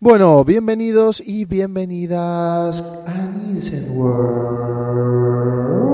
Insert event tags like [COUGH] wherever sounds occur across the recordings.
Bueno, bienvenidos y bienvenidas a Nielsen World.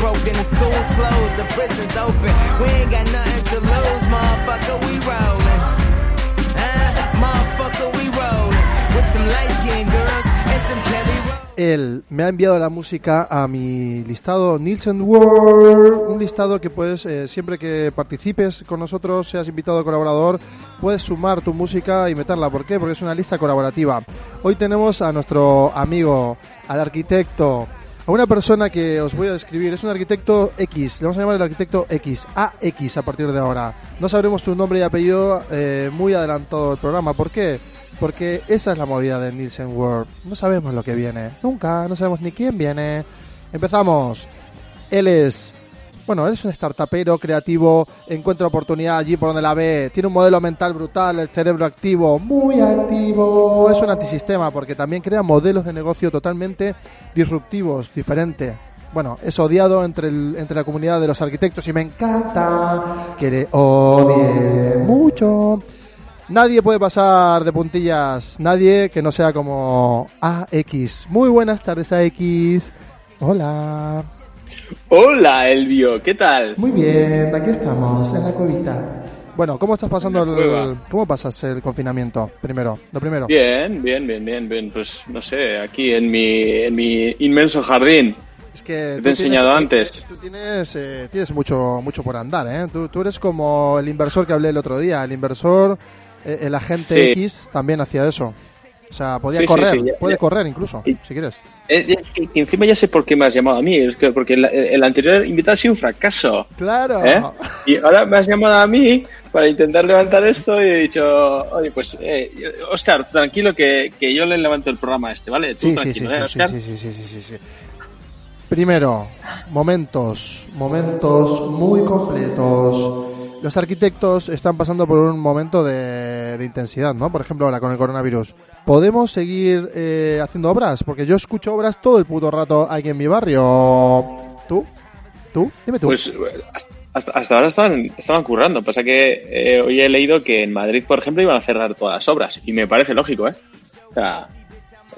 Broken. Él me ha enviado la música a mi listado Nielsen World, un listado que puedes, eh, siempre que participes con nosotros, seas invitado colaborador, puedes sumar tu música y meterla. ¿Por qué? Porque es una lista colaborativa. Hoy tenemos a nuestro amigo, al arquitecto, a una persona que os voy a describir. Es un arquitecto X, le vamos a llamar el arquitecto X, AX a partir de ahora. No sabremos su nombre y apellido eh, muy adelantado el programa. ¿Por qué? Porque esa es la movida de Nielsen World. No sabemos lo que viene. Nunca, no sabemos ni quién viene. Empezamos. Él es. Bueno, es un startupero creativo, encuentra oportunidad allí por donde la ve, tiene un modelo mental brutal, el cerebro activo, muy activo, es un antisistema porque también crea modelos de negocio totalmente disruptivos, diferentes. Bueno, es odiado entre, entre la comunidad de los arquitectos y me encanta que le odie mucho. Nadie puede pasar de puntillas, nadie que no sea como AX. Muy buenas tardes, AX. Hola. Hola, Elvio, ¿qué tal? Muy bien, aquí estamos, en la cuevita. Bueno, ¿cómo estás pasando el, cómo pasas el confinamiento? Primero, lo primero. Bien, bien, bien, bien, bien. Pues no sé, aquí en mi, en mi inmenso jardín. Es que Te he enseñado eh, antes. Tú tienes, eh, tienes mucho, mucho por andar, ¿eh? Tú, tú eres como el inversor que hablé el otro día. El inversor, eh, el agente Sí. X también hacía eso. O sea, podía Sí, correr, sí, ya- puede ya. correr incluso, Y- si quieres. Eh, eh, encima ya sé por qué me has llamado a mí. Es que porque el, el anterior invitado ha sido un fracaso. Claro. ¿eh? Y ahora me has llamado a mí para intentar levantar esto y he dicho, oye, pues, eh, Oscar, tranquilo que, que yo le levanto el programa a este, ¿vale? Tú Sí, sí, sí, tranquilo, ¿eh, sí, sí, sí, sí, sí, sí. Primero, momentos, momentos muy completos. Los arquitectos están pasando por un momento de, intensidad, ¿no? Por ejemplo, ahora con el coronavirus. ¿Podemos seguir eh, haciendo obras? Porque yo escucho obras todo el puto rato aquí en mi barrio. ¿Tú? ¿Tú? Dime tú. Pues hasta, hasta ahora estaban, estaban currando. Pasa que eh, hoy he leído que en Madrid, por ejemplo, iban a cerrar todas las obras. Y me parece lógico, ¿eh? O sea,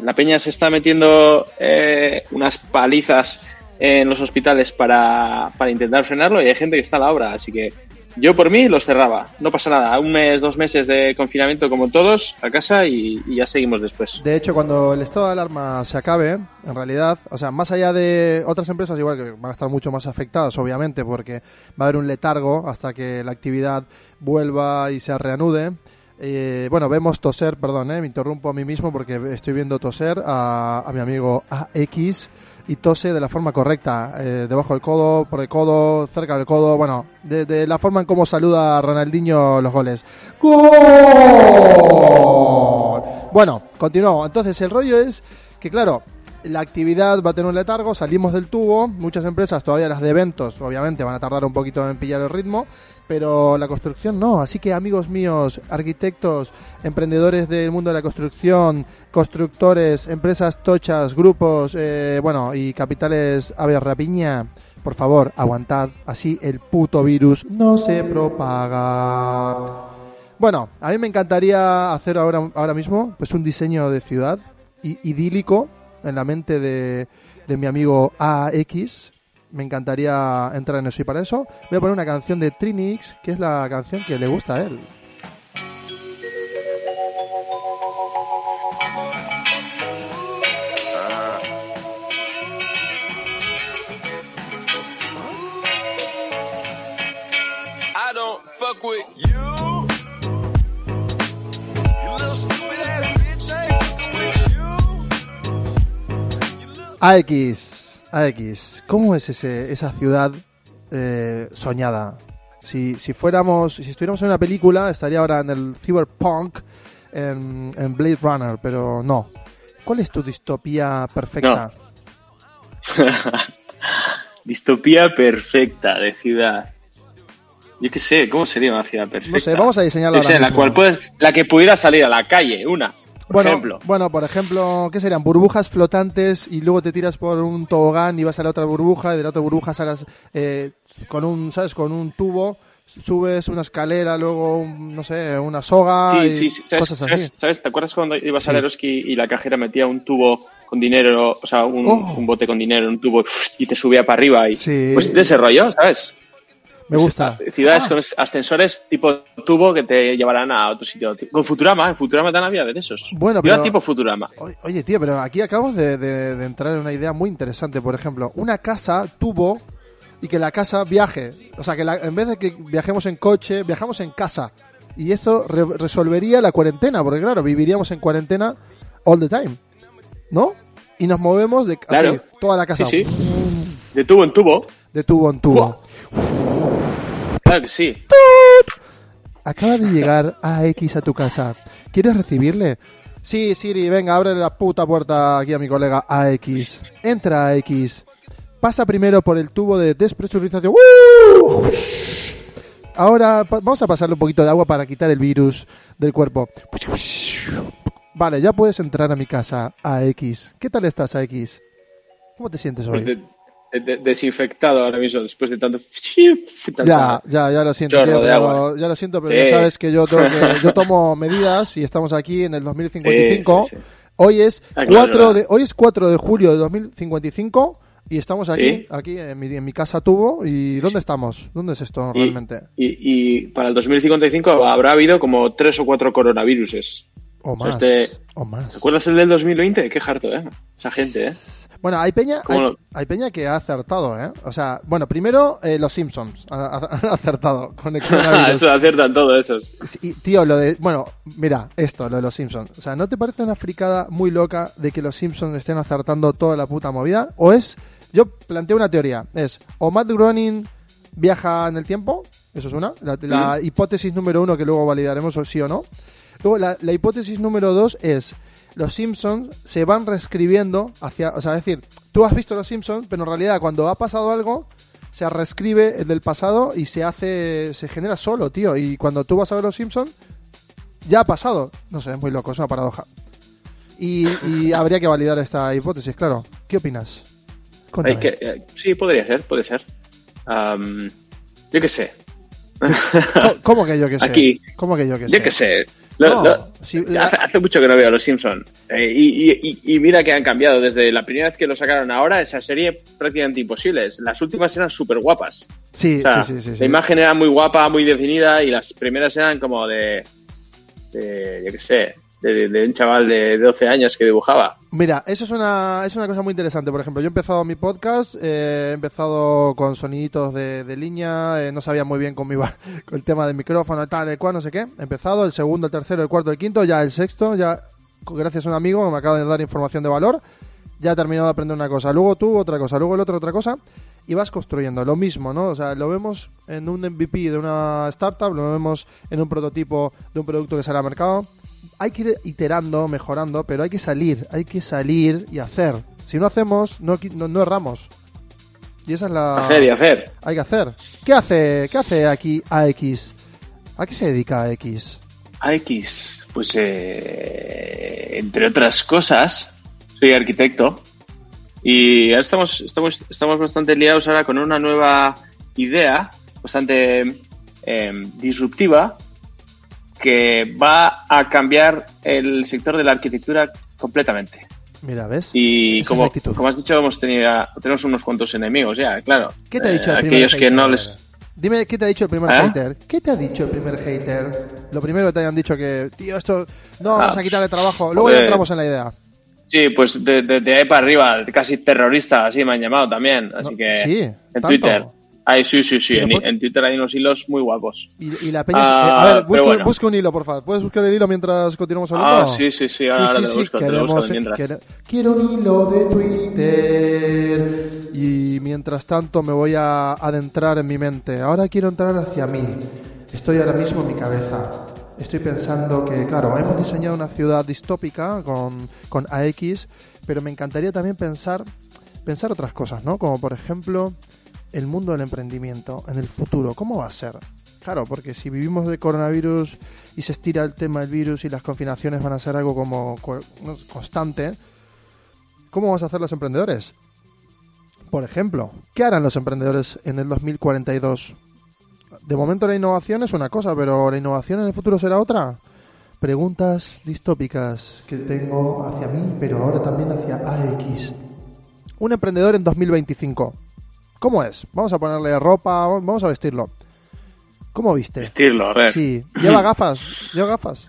la peña se está metiendo eh, unas palizas en los hospitales para intentar frenarlo y hay gente que está a la obra. Así que yo por mí los cerraba. No pasa nada. Un mes, dos meses de confinamiento como todos a casa y, ya seguimos después. De hecho, cuando el estado de alarma se acabe, en realidad, o sea, más allá de otras empresas, igual que van a estar mucho más afectadas, obviamente, porque va a haber un letargo hasta que la actividad vuelva y se reanude. Eh, bueno, vemos toser, perdón, eh, me interrumpo a mí mismo porque estoy viendo toser a, a mi amigo AX y tose de la forma correcta, eh, debajo del codo, por el codo, cerca del codo, bueno, de, la forma en cómo saluda Ronaldinho los goles. ¡Gol! Bueno, continuamos. Entonces, el rollo es que, claro, la actividad va a tener un letargo, salimos del tubo, muchas empresas, todavía las de eventos, obviamente van a tardar un poquito en pillar el ritmo, pero la construcción no. Así que, amigos míos, arquitectos, emprendedores del mundo de la construcción, constructores, empresas tochas, grupos, eh, bueno, y capitales ave rapiña, por favor, aguantad, así el puto virus no se propaga. Bueno, a mí me encantaría hacer ahora, ahora mismo pues un diseño de ciudad idílico en la mente de, de mi amigo AX. Me encantaría entrar en eso y para eso voy a poner una canción de Trinix, que es la canción que le gusta a él. Fuck with. You AX, AX, ¿cómo es ese, esa ciudad eh, soñada? Si, si fuéramos, si estuviéramos en una película, estaría ahora en el cyberpunk, en, en Blade Runner, pero no. ¿Cuál es tu distopía perfecta? [LAUGHS] Distopía perfecta de ciudad. Yo qué sé, ¿cómo sería una ciudad perfecta? No sé, vamos a diseñarla Yo sé, la cual puedes, la que pudiera salir a la calle, una, por Bueno, ejemplo. bueno, por ejemplo, ¿qué serían? Burbujas flotantes y luego te tiras por un tobogán y vas a la otra burbuja y de la otra burbuja sacas eh, con un, ¿sabes? Con un tubo, subes una escalera, luego, un- no sé, una soga Sí, y sí, sí, ¿sabes, cosas así. sabes- sabes? ¿Te acuerdas cuando ibas Sí. al Eroski y la cajera metía un tubo con dinero, o sea, un, Oh. un bote con dinero en un tubo y te subía para arriba? Y, Sí. Pues de ese rollo, ¿sabes? Me gusta. Ciudades Ah, con es- ascensores tipo tubo que te llevarán a otro sitio. Con Futurama, en Futurama también había de esos. Bueno, Yo pero- tipo Futurama. Oye, tío, pero aquí acabamos de, de- de entrar en una idea muy interesante. Por ejemplo, una casa tubo y que la casa viaje. O sea, que la- en vez de que viajemos en coche, viajamos en casa. Y esto re- resolvería la cuarentena, porque claro, viviríamos en cuarentena all the time. ¿No? Y nos movemos de Claro. así, toda la casa. Sí, sí. De tubo en tubo. De tubo en tubo. Claro que sí. Acaba de llegar AX a tu casa. ¿Quieres recibirle? Sí, Siri, venga, abre la puta puerta aquí a mi colega AX. Entra AX. Pasa primero por el tubo de despresurización. ¡Uh! Ahora vamos a pasarle un poquito de agua para quitar el virus del cuerpo. Vale, ya puedes entrar a mi casa, AX. ¿Qué tal estás, AX? ¿Cómo te sientes Pues hoy? De- de- de- desinfectado ahora mismo después de tanto. [LAUGHS] Ya, ya, ya lo siento, tío, pero- agua. ya lo siento, pero Sí. ya sabes que yo, tengo que- yo [LAUGHS] tomo medidas y estamos aquí en el 2055. Sí, sí. Hoy es Ah, claro, 4 claro. de hoy es 4 de julio de 2055 y estamos aquí, aquí en mi, en mi casa tubo y ¿dónde estamos? ¿Dónde es esto Y, realmente? y- y para el 2055 habrá habido como tres o cuatro coronaviruses. O sea, más, este- o más. ¿Te acuerdas el del 2020? Qué harto, ¿eh? Esa gente, ¿eh? Bueno, hay peña, ¿Cómo hay, lo- hay peña que ha acertado, ¿eh? O sea, bueno, primero eh, los Simpsons han ha, han [LAUGHS] acertado con el coronavirus. Eso aciertan todos esos. Y, tío, lo de. Bueno, mira, esto, lo de los Simpsons. O sea, ¿no te parece una fricada muy loca de que los Simpsons estén acertando toda la puta movida? ¿O es.? Yo planteo una teoría. Es. O Matt Groening viaja en el tiempo. Eso es una. La, la hipótesis número uno que luego validaremos o sí o no. Luego, la, la hipótesis número dos es. Los Simpsons se van reescribiendo hacia. O sea, es decir, tú has visto los Simpsons, pero en realidad cuando ha pasado algo se reescribe el del pasado y se hace, se genera solo, tío. Y cuando tú vas a ver los Simpsons, ya ha pasado. No sé, es muy loco, es una paradoja. Y, y [LAUGHS] habría que validar esta hipótesis, claro. ¿Qué opinas? Hay que- eh, sí, podría ser, puede ser. Yo qué sé. ¿Cómo- ¿Cómo que yo que [LAUGHS] sé? Aquí. ¿Cómo que yo que sé? Yo qué sé. Lo- No, lo- si- la- hace, hace mucho que no veo Los Simpson Eh, y, y- y- y mira que han cambiado. Desde la primera vez que lo sacaron ahora, esa serie prácticamente imposible. Las últimas eran súper guapas. Sí, O sea, sí, sí, sí, sí. La imagen era muy guapa, muy definida y las primeras eran como de, de yo qué sé, de, un chaval de 12 años que dibujaba. Mira, eso es una, es una cosa muy interesante. Por ejemplo, yo he empezado mi podcast, eh, he empezado con soniditos de, de línea, eh, no sabía muy bien cómo iba [LAUGHS] con el tema del micrófono, tal, el cual, no sé qué. He empezado el segundo, el tercero, el cuarto, el quinto, ya el sexto, ya gracias a un amigo que me acaba de dar información de valor, ya he terminado de aprender una cosa. Luego tú otra cosa, luego el otro otra cosa. Y vas construyendo lo mismo, ¿no? O sea, lo vemos en un MVP de una startup, lo vemos en un prototipo de un producto que sale al mercado. Hay que ir iterando, mejorando, pero hay que salir, hay que salir y hacer. Si no hacemos, no, no erramos. Y esa es la... Hacer y hacer. Hay que hacer. ¿Qué hace, qué hace aquí AX? ¿A qué se dedica AX? AX, pues eh, entre otras cosas, soy arquitecto y ahora estamos, estamos, estamos bastante liados ahora con una nueva idea bastante eh, disruptiva que va a cambiar el sector de la arquitectura completamente. Mira, ¿ves? Y como, has dicho, hemos tenido, tenemos unos cuantos enemigos ya, claro. ¿Qué te ha Eh, dicho el primer Aquellos que no les... Dime, ¿qué te ha dicho el primer ¿Eh? hater? ¿Qué te ha dicho el primer hater? Lo primero que te hayan dicho que, tío, esto no vamos Ah, a quitarle trabajo. Luego ya entramos en la idea. Sí, pues de, de- de ahí para arriba, casi terrorista, así me han llamado también. Así No, que sí, en ¿tanto? Twitter. Ay, sí, sí, sí. Pero En, Twitter hay unos hilos muy guapos. Y, y la peña... Ah, eh, a ver, pero busca, bueno. busca un hilo, por favor. ¿Puedes buscar el hilo mientras continuamos hablando? Ah, sí, sí, sí, ahora te lo busco, te lo busco mientras. quere- quiero un hilo de Twitter. Y mientras tanto me voy a adentrar en mi mente. Ahora quiero entrar hacia mí. Estoy ahora mismo en mi cabeza. Estoy pensando que, claro, hemos diseñado una ciudad distópica con, con AX, pero me encantaría también pensar, pensar otras cosas, ¿no? Como por ejemplo el mundo del emprendimiento en el futuro. ¿Cómo va a ser? Claro, porque si vivimos de coronavirus y se estira el tema del virus y las confinaciones van a ser algo como constante, ¿cómo vamos a hacer los emprendedores? Por ejemplo, ¿qué harán los emprendedores en el 2042? De momento la innovación es una cosa, pero la innovación en el futuro será otra. Preguntas distópicas que tengo hacia mí, pero ahora también hacia AX. Un emprendedor en 2025. ¿Cómo es? Vamos a ponerle ropa, vamos a vestirlo. ¿Cómo viste? Vestirlo, a ver. Sí, lleva [CLEARS THROAT] gafas, lleva gafas.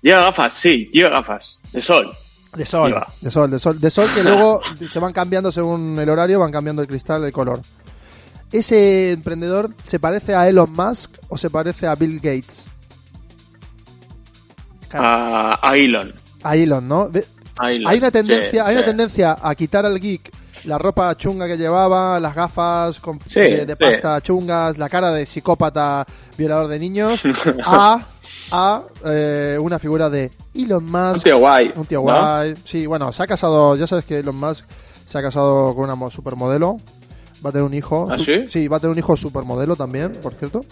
Lleva gafas, sí, lleva gafas. De sol. De sol, Lleva. de sol, de sol, de sol que luego [LAUGHS] se van cambiando según el horario, van cambiando el cristal, el color. ¿Ese emprendedor se parece a Elon Musk o se parece a Bill Gates? A, a Elon. a Elon, ¿no? A Elon. Hay una tendencia, Sí, hay una tendencia a quitar al geek la ropa chunga que llevaba, las gafas con- Sí, de, de sí. pasta chungas, la cara de psicópata violador de niños, [LAUGHS] a, a eh, una figura de Elon Musk, Un tío guay. un tío ¿no? guay. Sí, bueno, se ha casado, ya sabes que Elon Musk se ha casado con una mo- supermodelo. Va a tener un hijo. ¿Ah, su- sí? va a tener un hijo supermodelo también, por cierto.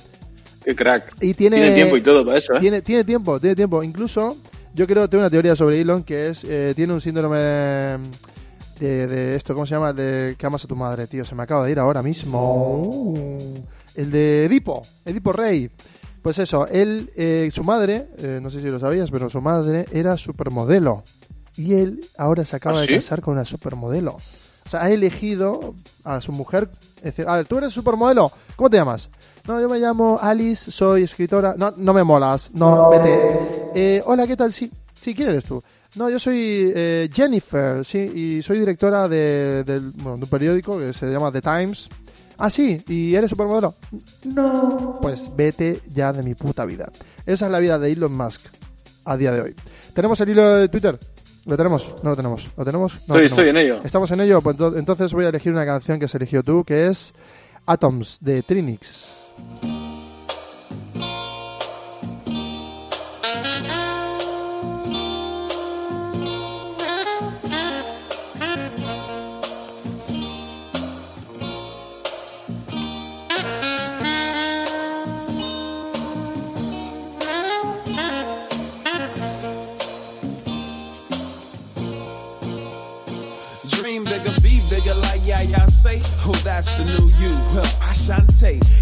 Qué crack. Y tiene, Tiene tiempo y todo para eso, ¿eh? tiene, tiene tiempo, tiene tiempo. Incluso, yo creo, tengo una teoría sobre Elon que es, eh, tiene un síndrome de, de esto, ¿cómo se llama? De que amas a tu madre, tío. Se me acaba de ir ahora mismo. Uh, el de Edipo, Edipo Rey. Pues eso, él, eh, su madre, eh, no sé si lo sabías, pero su madre era supermodelo. Y él ahora se acaba ¿Ah, de sí? casar con una supermodelo. O sea, ha elegido a su mujer. Es decir, a ver, tú eres supermodelo. ¿Cómo te llamas? No, yo me llamo Alice, soy escritora. No, no me molas. No, vete. Eh, hola, ¿qué tal? Sí, sí, ¿quién eres tú? No, yo soy eh, Jennifer, sí, y soy directora de, del- bueno, de un periódico que se llama The Times. Ah, sí, ¿y eres supermodelo? No. Pues vete ya de mi puta vida. Esa es la vida de Elon Musk a día de hoy. ¿Tenemos el hilo de Twitter? ¿Lo tenemos? No lo tenemos. ¿Lo tenemos? No lo Estoy- estoy tenemos. en ello. Estamos en ello, pues ento- entonces voy a elegir una canción que has elegido tú, que es Atoms de Trinix. That's the new you. I shan't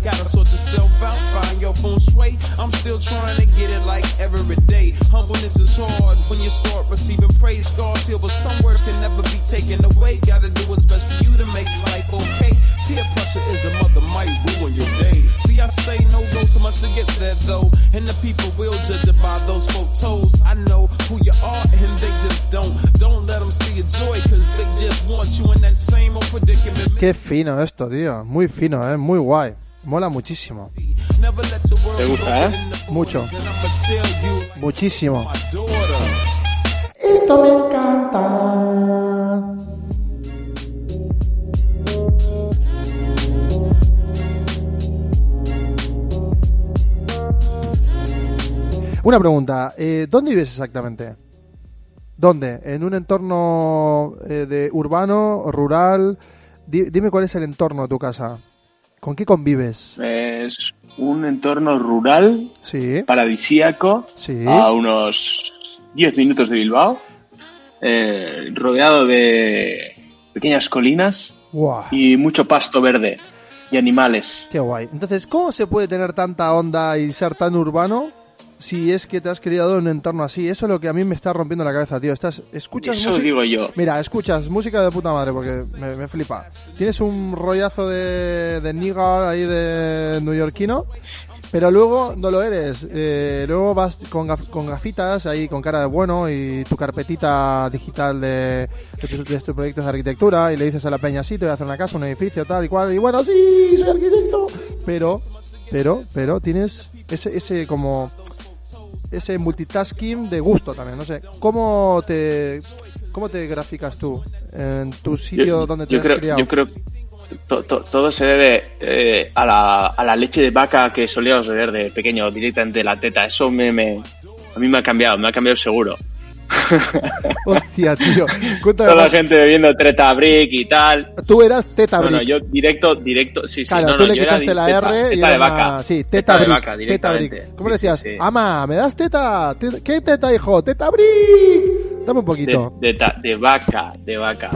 Gotta sort yourself out, find your feng shui. I'm still trying to get it like every day. Humbleness is hard when you start receiving praise. Scars heal, but some words can never be taken away. Gotta do what's best for you to make life okay. Peer pressure is a mother, might ruin your day. See, I say no go so much to get there though. And the people will judge it by those photos. I know who you are and they just don't. Don't let them see your joy, cause they just want you in that same old predicament. Qué fino esto, tío. Muy fino, ¿eh? Muy guay. Mola muchísimo. Never let the world ¿Te gusta, eh? Mucho. Muchísimo. Esto me encanta. Una pregunta, eh, ¿dónde vives exactamente? ¿Dónde? ¿En un entorno eh, de urbano, rural? Di- dime cuál es el entorno de tu casa. ¿Con qué convives? Es un entorno rural, Sí, paradisíaco, sí. a unos 10 minutos de Bilbao, eh, rodeado de pequeñas colinas y mucho pasto verde y animales. qué guay. Entonces, ¿cómo se puede tener tanta onda y ser tan urbano si es que te has criado en un entorno así. Eso es lo que a mí me está rompiendo la cabeza, tío. Estás, escuchas Eso música- digo yo. Mira, escuchas música de puta madre porque me, me flipa. Tienes un rollazo de, de nigga ahí de neoyorquino, pero luego no lo eres. Eh, luego vas con, gaf- con gafitas ahí con cara de bueno y tu carpetita digital de, de tus, de tus proyectos de arquitectura y le dices a la peña, sí, te voy a hacer una casa, un edificio, tal y cual. Y bueno, sí, soy arquitecto. Pero, pero, pero tienes ese, ese como ese multitasking de gusto también. No sé, ¿cómo te, cómo te graficas tú en tu sitio Yo, donde te yo has creo, criado? yo creo que to- to- todo se debe eh, a, la, a la leche de vaca que solíamos beber de pequeño, directamente de la teta. Eso me, me- a mí me ha cambiado, me ha cambiado seguro. [LAUGHS] Hostia, tío. Cuéntame Toda la más. gente bebiendo treta brick y tal. Tú eras Teta Brick. yo directo, directo, sí, sí. Claro, no, tú no, le yo era quitaste la teta- R y era de una- vaca. Sí, Teta Teta de Brick. vaca, directamente. Brick. ¿Cómo Sí, le decías? sí, sí. Ama, ¿me das teta? Te- ¿Qué teta, hijo? Teta Brick. Dame un poquito. De, de de vaca, de vaca.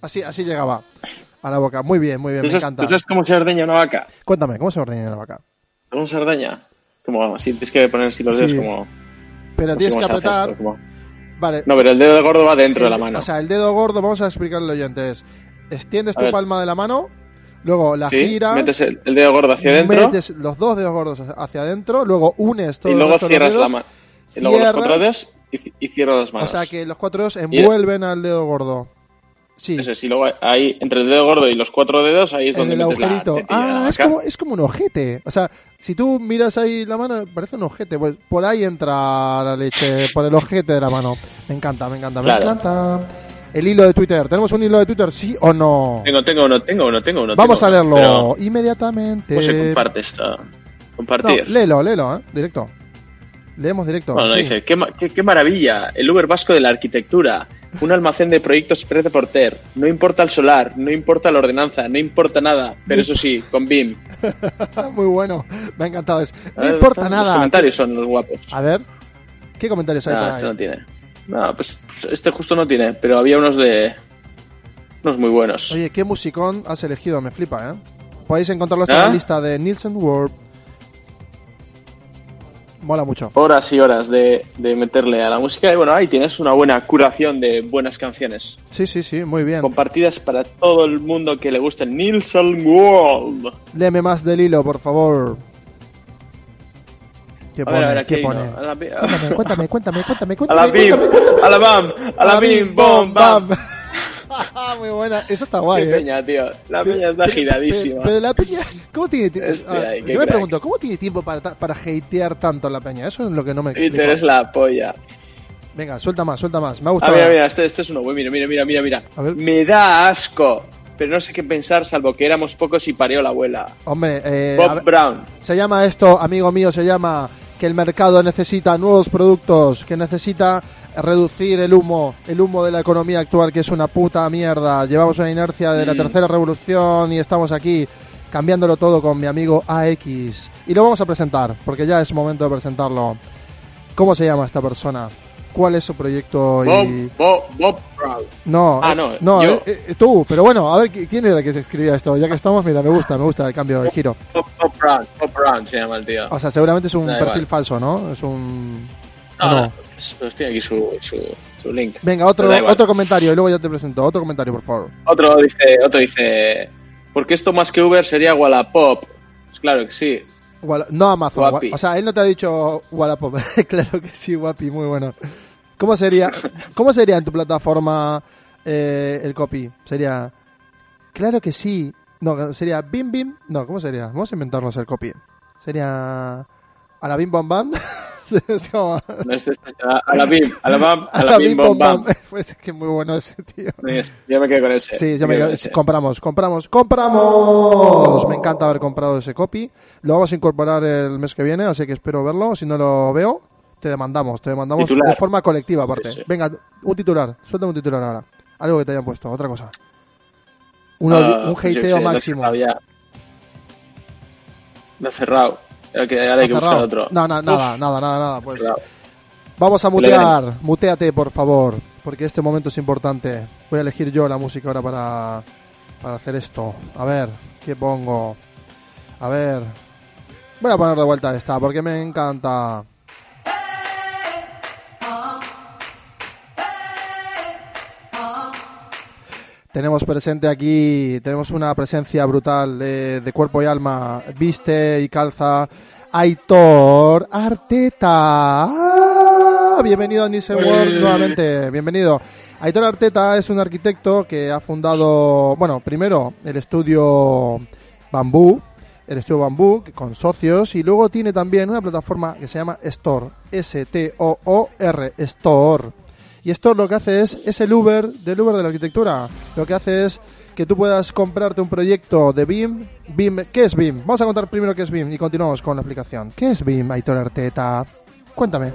Así, así llegaba a la boca. Muy bien, muy bien, ¿Tú me sabes, encanta. tú sabes cómo se ordeña una vaca? Cuéntame, ¿cómo se ordena la vaca? ¿Cómo se ordeña? Es como, así tienes que poner así los dedos como... Pero tienes que apretar. esto, como- Vale. No, pero el dedo gordo va dentro de la mano. O sea, el dedo gordo, vamos a explicarle al oyente. es, Extiendes A tu ver. palma de la mano, luego la ¿Sí? giras. Metes el, el dedo gordo hacia adentro metes los dos dedos gordos hacia adentro, luego unes todo y luego cierras la dedos, mano. Y luego los cuatro dedos y, y cierras las manos. O sea que los cuatro dedos envuelven al dedo gordo. Sí, Eso luego ahí, entre el dedo gordo y los cuatro dedos, ahí es en donde el metes agujerito. la Ah, es como, es como un ojete. O sea, si tú miras ahí la mano, parece un ojete. Pues por ahí entra la leche, por el ojete de la mano. Me encanta, me encanta, me encanta. El hilo de Twitter. ¿Tenemos un hilo de Twitter, sí o no? Tengo, tengo uno, tengo uno, tengo uno. Vamos tengo a leerlo pero inmediatamente. ¿Cómo se comparte esto? No, Compartir. léelo, léelo, ¿eh? Directo. Leemos directo. Bueno, no, sí. dice, ¿qué, qué, qué maravilla, el Uber vasco de la arquitectura, un almacén de proyectos Pérez de Porter, no importa el solar, no importa la ordenanza, no importa nada, pero eso sí, con BIM. [LAUGHS] Muy bueno. Me ha encantado. Es, no ver, importa Los nada. comentarios son los guapos. A ver. ¿Qué comentarios hay No, por este ahí? no tiene. No, pues pues este justo no tiene, pero había unos de... unos muy buenos. Oye, qué musicón has elegido, me flipa, ¿eh? Podéis encontrarlo en ¿Ah? la lista de Nielsen World. Mola mucho. Horas y horas de, de meterle a la música y bueno, ahí tienes una buena curación de buenas canciones. Sí, sí, sí, muy bien. Compartidas para todo el mundo que le guste el Nielsen World. Léeme más del hilo, por favor. ¿Qué A pone? ver, a ver, ¿Qué pone? no, a la- Cuéntame, cuéntame, cuéntame, cuéntame, A cuéntame. la bim, a la bam, a la bim, bom, bam. [LAUGHS] [LAUGHS] Muy buena, eso está guay, Qué ¿eh? peña, tío. La peña está Pero- giradísima. Pero, pero la peña, ¿cómo tiene tiempo? Hostia, A ver, qué yo me crack. pregunto, ¿cómo tiene tiempo para, para hatear tanto la peña? Eso es lo que no me Y tú explico. eres la polla. Venga, suelta más, suelta más. Me ha Ah, gustado. mira, mira, este, este es uno. Mira, mira, mira, mira, mira. Me da asco. Pero no sé qué pensar, salvo que éramos pocos y parió la abuela. Hombre, eh, Bob ver, Brown. se llama esto, amigo mío, se llama que el mercado necesita nuevos productos, que necesita reducir el humo, el humo de la economía actual, que es una puta mierda. Llevamos una inercia de la Mm. tercera revolución y estamos aquí cambiándolo todo con mi amigo AX. Y lo vamos a presentar, porque ya es momento de presentarlo. ¿Cómo se llama esta persona? ¿Cuál es su proyecto? Bob, Y... Bob, Bob Brown. No, Ah, eh, no, no, yo. eh, eh, tú, pero bueno, a ver, ¿qui- ¿quién era el que se escribía esto? Ya que estamos, mira, me gusta, me gusta el cambio, el giro. Bob, Bob Brown. Bob Brown se llama el tío. O sea, seguramente es un Da perfil igual. falso, ¿no? Es un... No, ¿o no. no? Pues, pues tiene aquí su, su, su link. Venga, otro, otro comentario y luego ya te presento. Otro comentario, por favor. Otro dice, otro dice, porque esto más que Uber sería Wallapop. Pues claro que sí. Walla- no Amazon. Guapi. O sea, él no te ha dicho Wallapop. [LAUGHS] claro que sí, guapi, muy bueno. ¿Cómo sería, cómo sería en tu plataforma eh, el copy? Sería, claro que sí. No, sería bim bim. No, ¿cómo sería? Vamos a inventarnos el copy. Sería a la bim bam bam. [LAUGHS] [LAUGHS] Es como- No, este- este- a, la bim, a la bam, a, [LAUGHS] a la bim, bom, bam. [LAUGHS] Pues es que muy bueno ese tío. Yo me quedo con ese. Sí, ya me quedo quedo- con ese. compramos, compramos, compramos. Me encanta haber comprado ese copy. Lo vamos a incorporar el mes que viene, así que espero verlo. Si no lo veo, te demandamos, te demandamos Titular. de forma colectiva aparte. Sí, sí. Venga, un titular, suéltame un titular ahora. Algo que te hayan puesto, otra cosa. Un, Ah, un pues yo hateo máximo. Lo he cerrado. Ahora que- ahora hay que ¿Está buscar otro. No, no, Uf, nada, nada, nada, nada. Pues vamos a mutear. Muteate, por favor, porque este momento es importante. Voy a elegir yo la música ahora para, para hacer esto. A ver, ¿qué pongo? A ver. Voy a poner de vuelta esta porque me encanta. Tenemos presente aquí, tenemos una presencia brutal de, de cuerpo y alma, viste y calza Aitor Arteta. ¡Ah! Bienvenido a Nielsen World nuevamente, bienvenido. Aitor Arteta es un arquitecto que ha fundado, bueno, primero el estudio Bambú, el estudio Bambú con socios y luego tiene también una plataforma que se llama Store, S-T-O-O-R, Store. Y Store lo que hace es, es el Uber del Uber de la arquitectura. Lo que hace es que tú puedas comprarte un proyecto de BIM. BIM ¿Qué es BIM? Vamos a contar primero qué es BIM y continuamos con la aplicación. ¿Qué es BIM, Aitor Arteta? Cuéntame.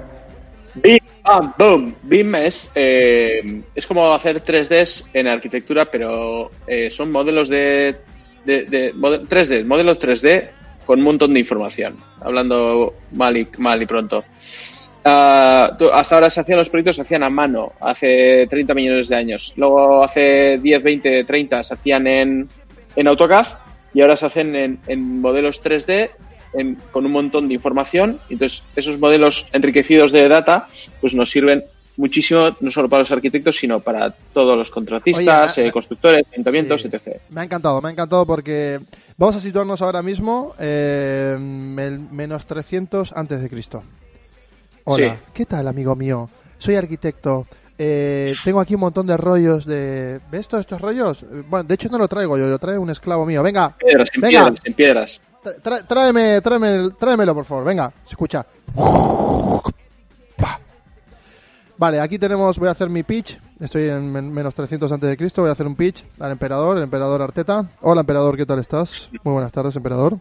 BIM, bam, boom. BIM es, eh, es como hacer 3Ds en arquitectura, pero eh, son modelos de, de, de mode- 3D, modelos 3D con un montón de información. Hablando mal y, mal y pronto. Ah, hasta ahora se hacían los proyectos, se hacían a mano, hace 30 millones de años. Luego hace 10, 20, 30 se hacían en, en AutoCAD y ahora se hacen en, en modelos 3D en- con un montón de información. Entonces, esos modelos enriquecidos de data pues nos sirven muchísimo, no solo para los arquitectos, sino para todos los contratistas, Oye, eh, constructores, ayuntamientos, Sí. etc. Me ha encantado, me ha encantado porque vamos a situarnos ahora mismo eh, en menos 300 antes de Cristo. Hola, Sí. ¿qué tal, amigo mío? Soy arquitecto. Eh, tengo aquí un montón de rollos de... ¿Ves todos estos rollos? Bueno, de hecho no lo traigo yo, lo trae un esclavo mío. Venga, Piedras, en Venga. piedras, en piedras. tra- tráeme, tráeme, tráemelo, por favor. Venga, se escucha. Vale, aquí tenemos, voy a hacer mi pitch. Estoy en men- menos 300 antes de Cristo. Voy a hacer un pitch al emperador, el emperador Arteta. Hola, emperador, ¿qué tal estás? Muy buenas tardes, emperador.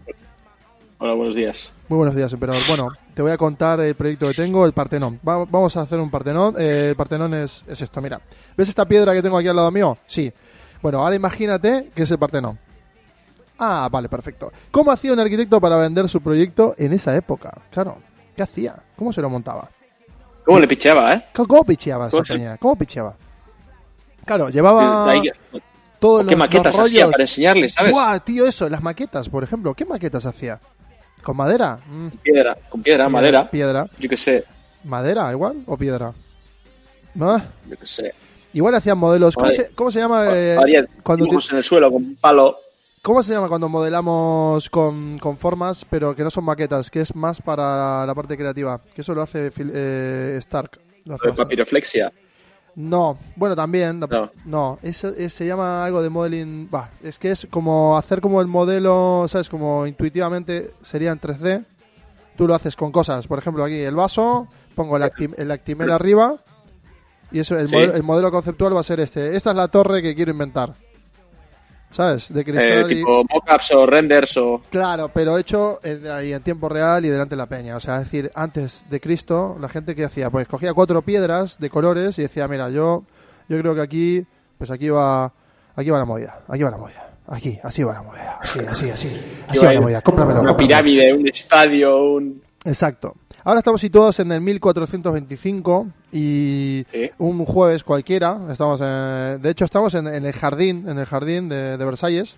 Hola, buenos días. Muy buenos días, emperador. Bueno, te voy a contar el proyecto que tengo, el Partenón. Va- vamos a hacer un Partenón. Eh, el Partenón es, es esto, mira. ¿Ves esta piedra que tengo aquí al lado mío? Sí. Bueno, ahora imagínate que es el Partenón. Ah, vale, perfecto. ¿Cómo hacía un arquitecto para vender su proyecto en esa época? Claro, ¿qué hacía? ¿Cómo se lo montaba? ¿Cómo le picheaba, eh? ¿Cómo, picheaba esa ¿Cómo se- peña? ¿Cómo picheaba? Claro, llevaba todos ¿Qué los, maquetas los hacía rollos. para enseñarle, sabes? ¡Guau, tío, eso! Las maquetas, por ejemplo. ¿Qué maquetas hacía? ¿Con madera? Mm, Piedra, con piedra, madera. Piedra. Yo qué sé, ¿Madera igual o piedra? ¿No? yo qué sé. Igual hacían modelos. ¿Cómo, se, cómo se llama eh, cuando dibujos en el suelo con un palo. cómo se llama cuando modelamos con, con formas pero que no son maquetas, que es más para la parte creativa? Que eso lo hace eh, Stark. Lo hace bastante. No, bueno, también. No. No, es- se llama algo de modeling. Va, es que es como hacer como el modelo, ¿sabes? Como intuitivamente sería en 3D. Tú lo haces con cosas. Por ejemplo, aquí el vaso, pongo el, actim- el arriba. Y eso, el, Sí. modelo, el modelo conceptual va a ser este. Esta es la torre que quiero inventar. ¿Sabes? De Eh, cristal y- tipo mockups o renders o. Claro, pero hecho en, ahí en tiempo real y delante de la peña. O sea, es decir, antes de Cristo, la gente que hacía, pues cogía cuatro piedras de colores y decía, mira, yo, yo creo que aquí, pues aquí va, aquí va la movida, aquí va la movida, aquí, así va la movida, así, así, así, [LAUGHS] así va la movida, cómpramelo. Una cómpramelo. pirámide, un estadio, un. Exacto. Ahora estamos situados en el 1425 y Sí. un jueves cualquiera, estamos en- de hecho estamos en, en el jardín, en el jardín de, de Versalles,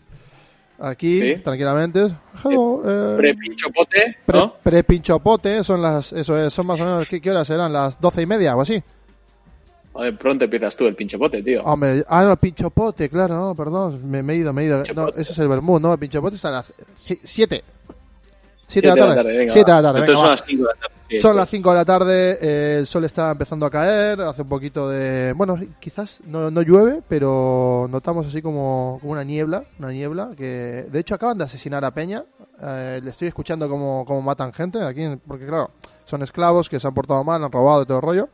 aquí, Sí. tranquilamente. Hello, eh, Pre-pinchopote, Pre, ¿no? pre-pinchopote, son las, eso es, son más o menos, ¿qué, qué horas eran? Las doce y media o así. Pronto empiezas tú el pinchopote, tío. Hombre, ah, no, pinchopote, claro, no, perdón, me, me he ido, me he ido. No, eso es el vermut, no, el pinchopote es a las ci- siete. Siete Siete de la tarde. de la venga, son las 5 de la tarde. sí, Son sí. las 5 de la tarde, eh, el sol está empezando a caer, hace un poquito de... Bueno, quizás no, no llueve, pero notamos así como, como una niebla, una niebla, que de hecho acaban de asesinar a Peña, eh, le estoy escuchando cómo, cómo matan gente aquí, porque claro, son esclavos que se han portado mal, han robado y todo el rollo.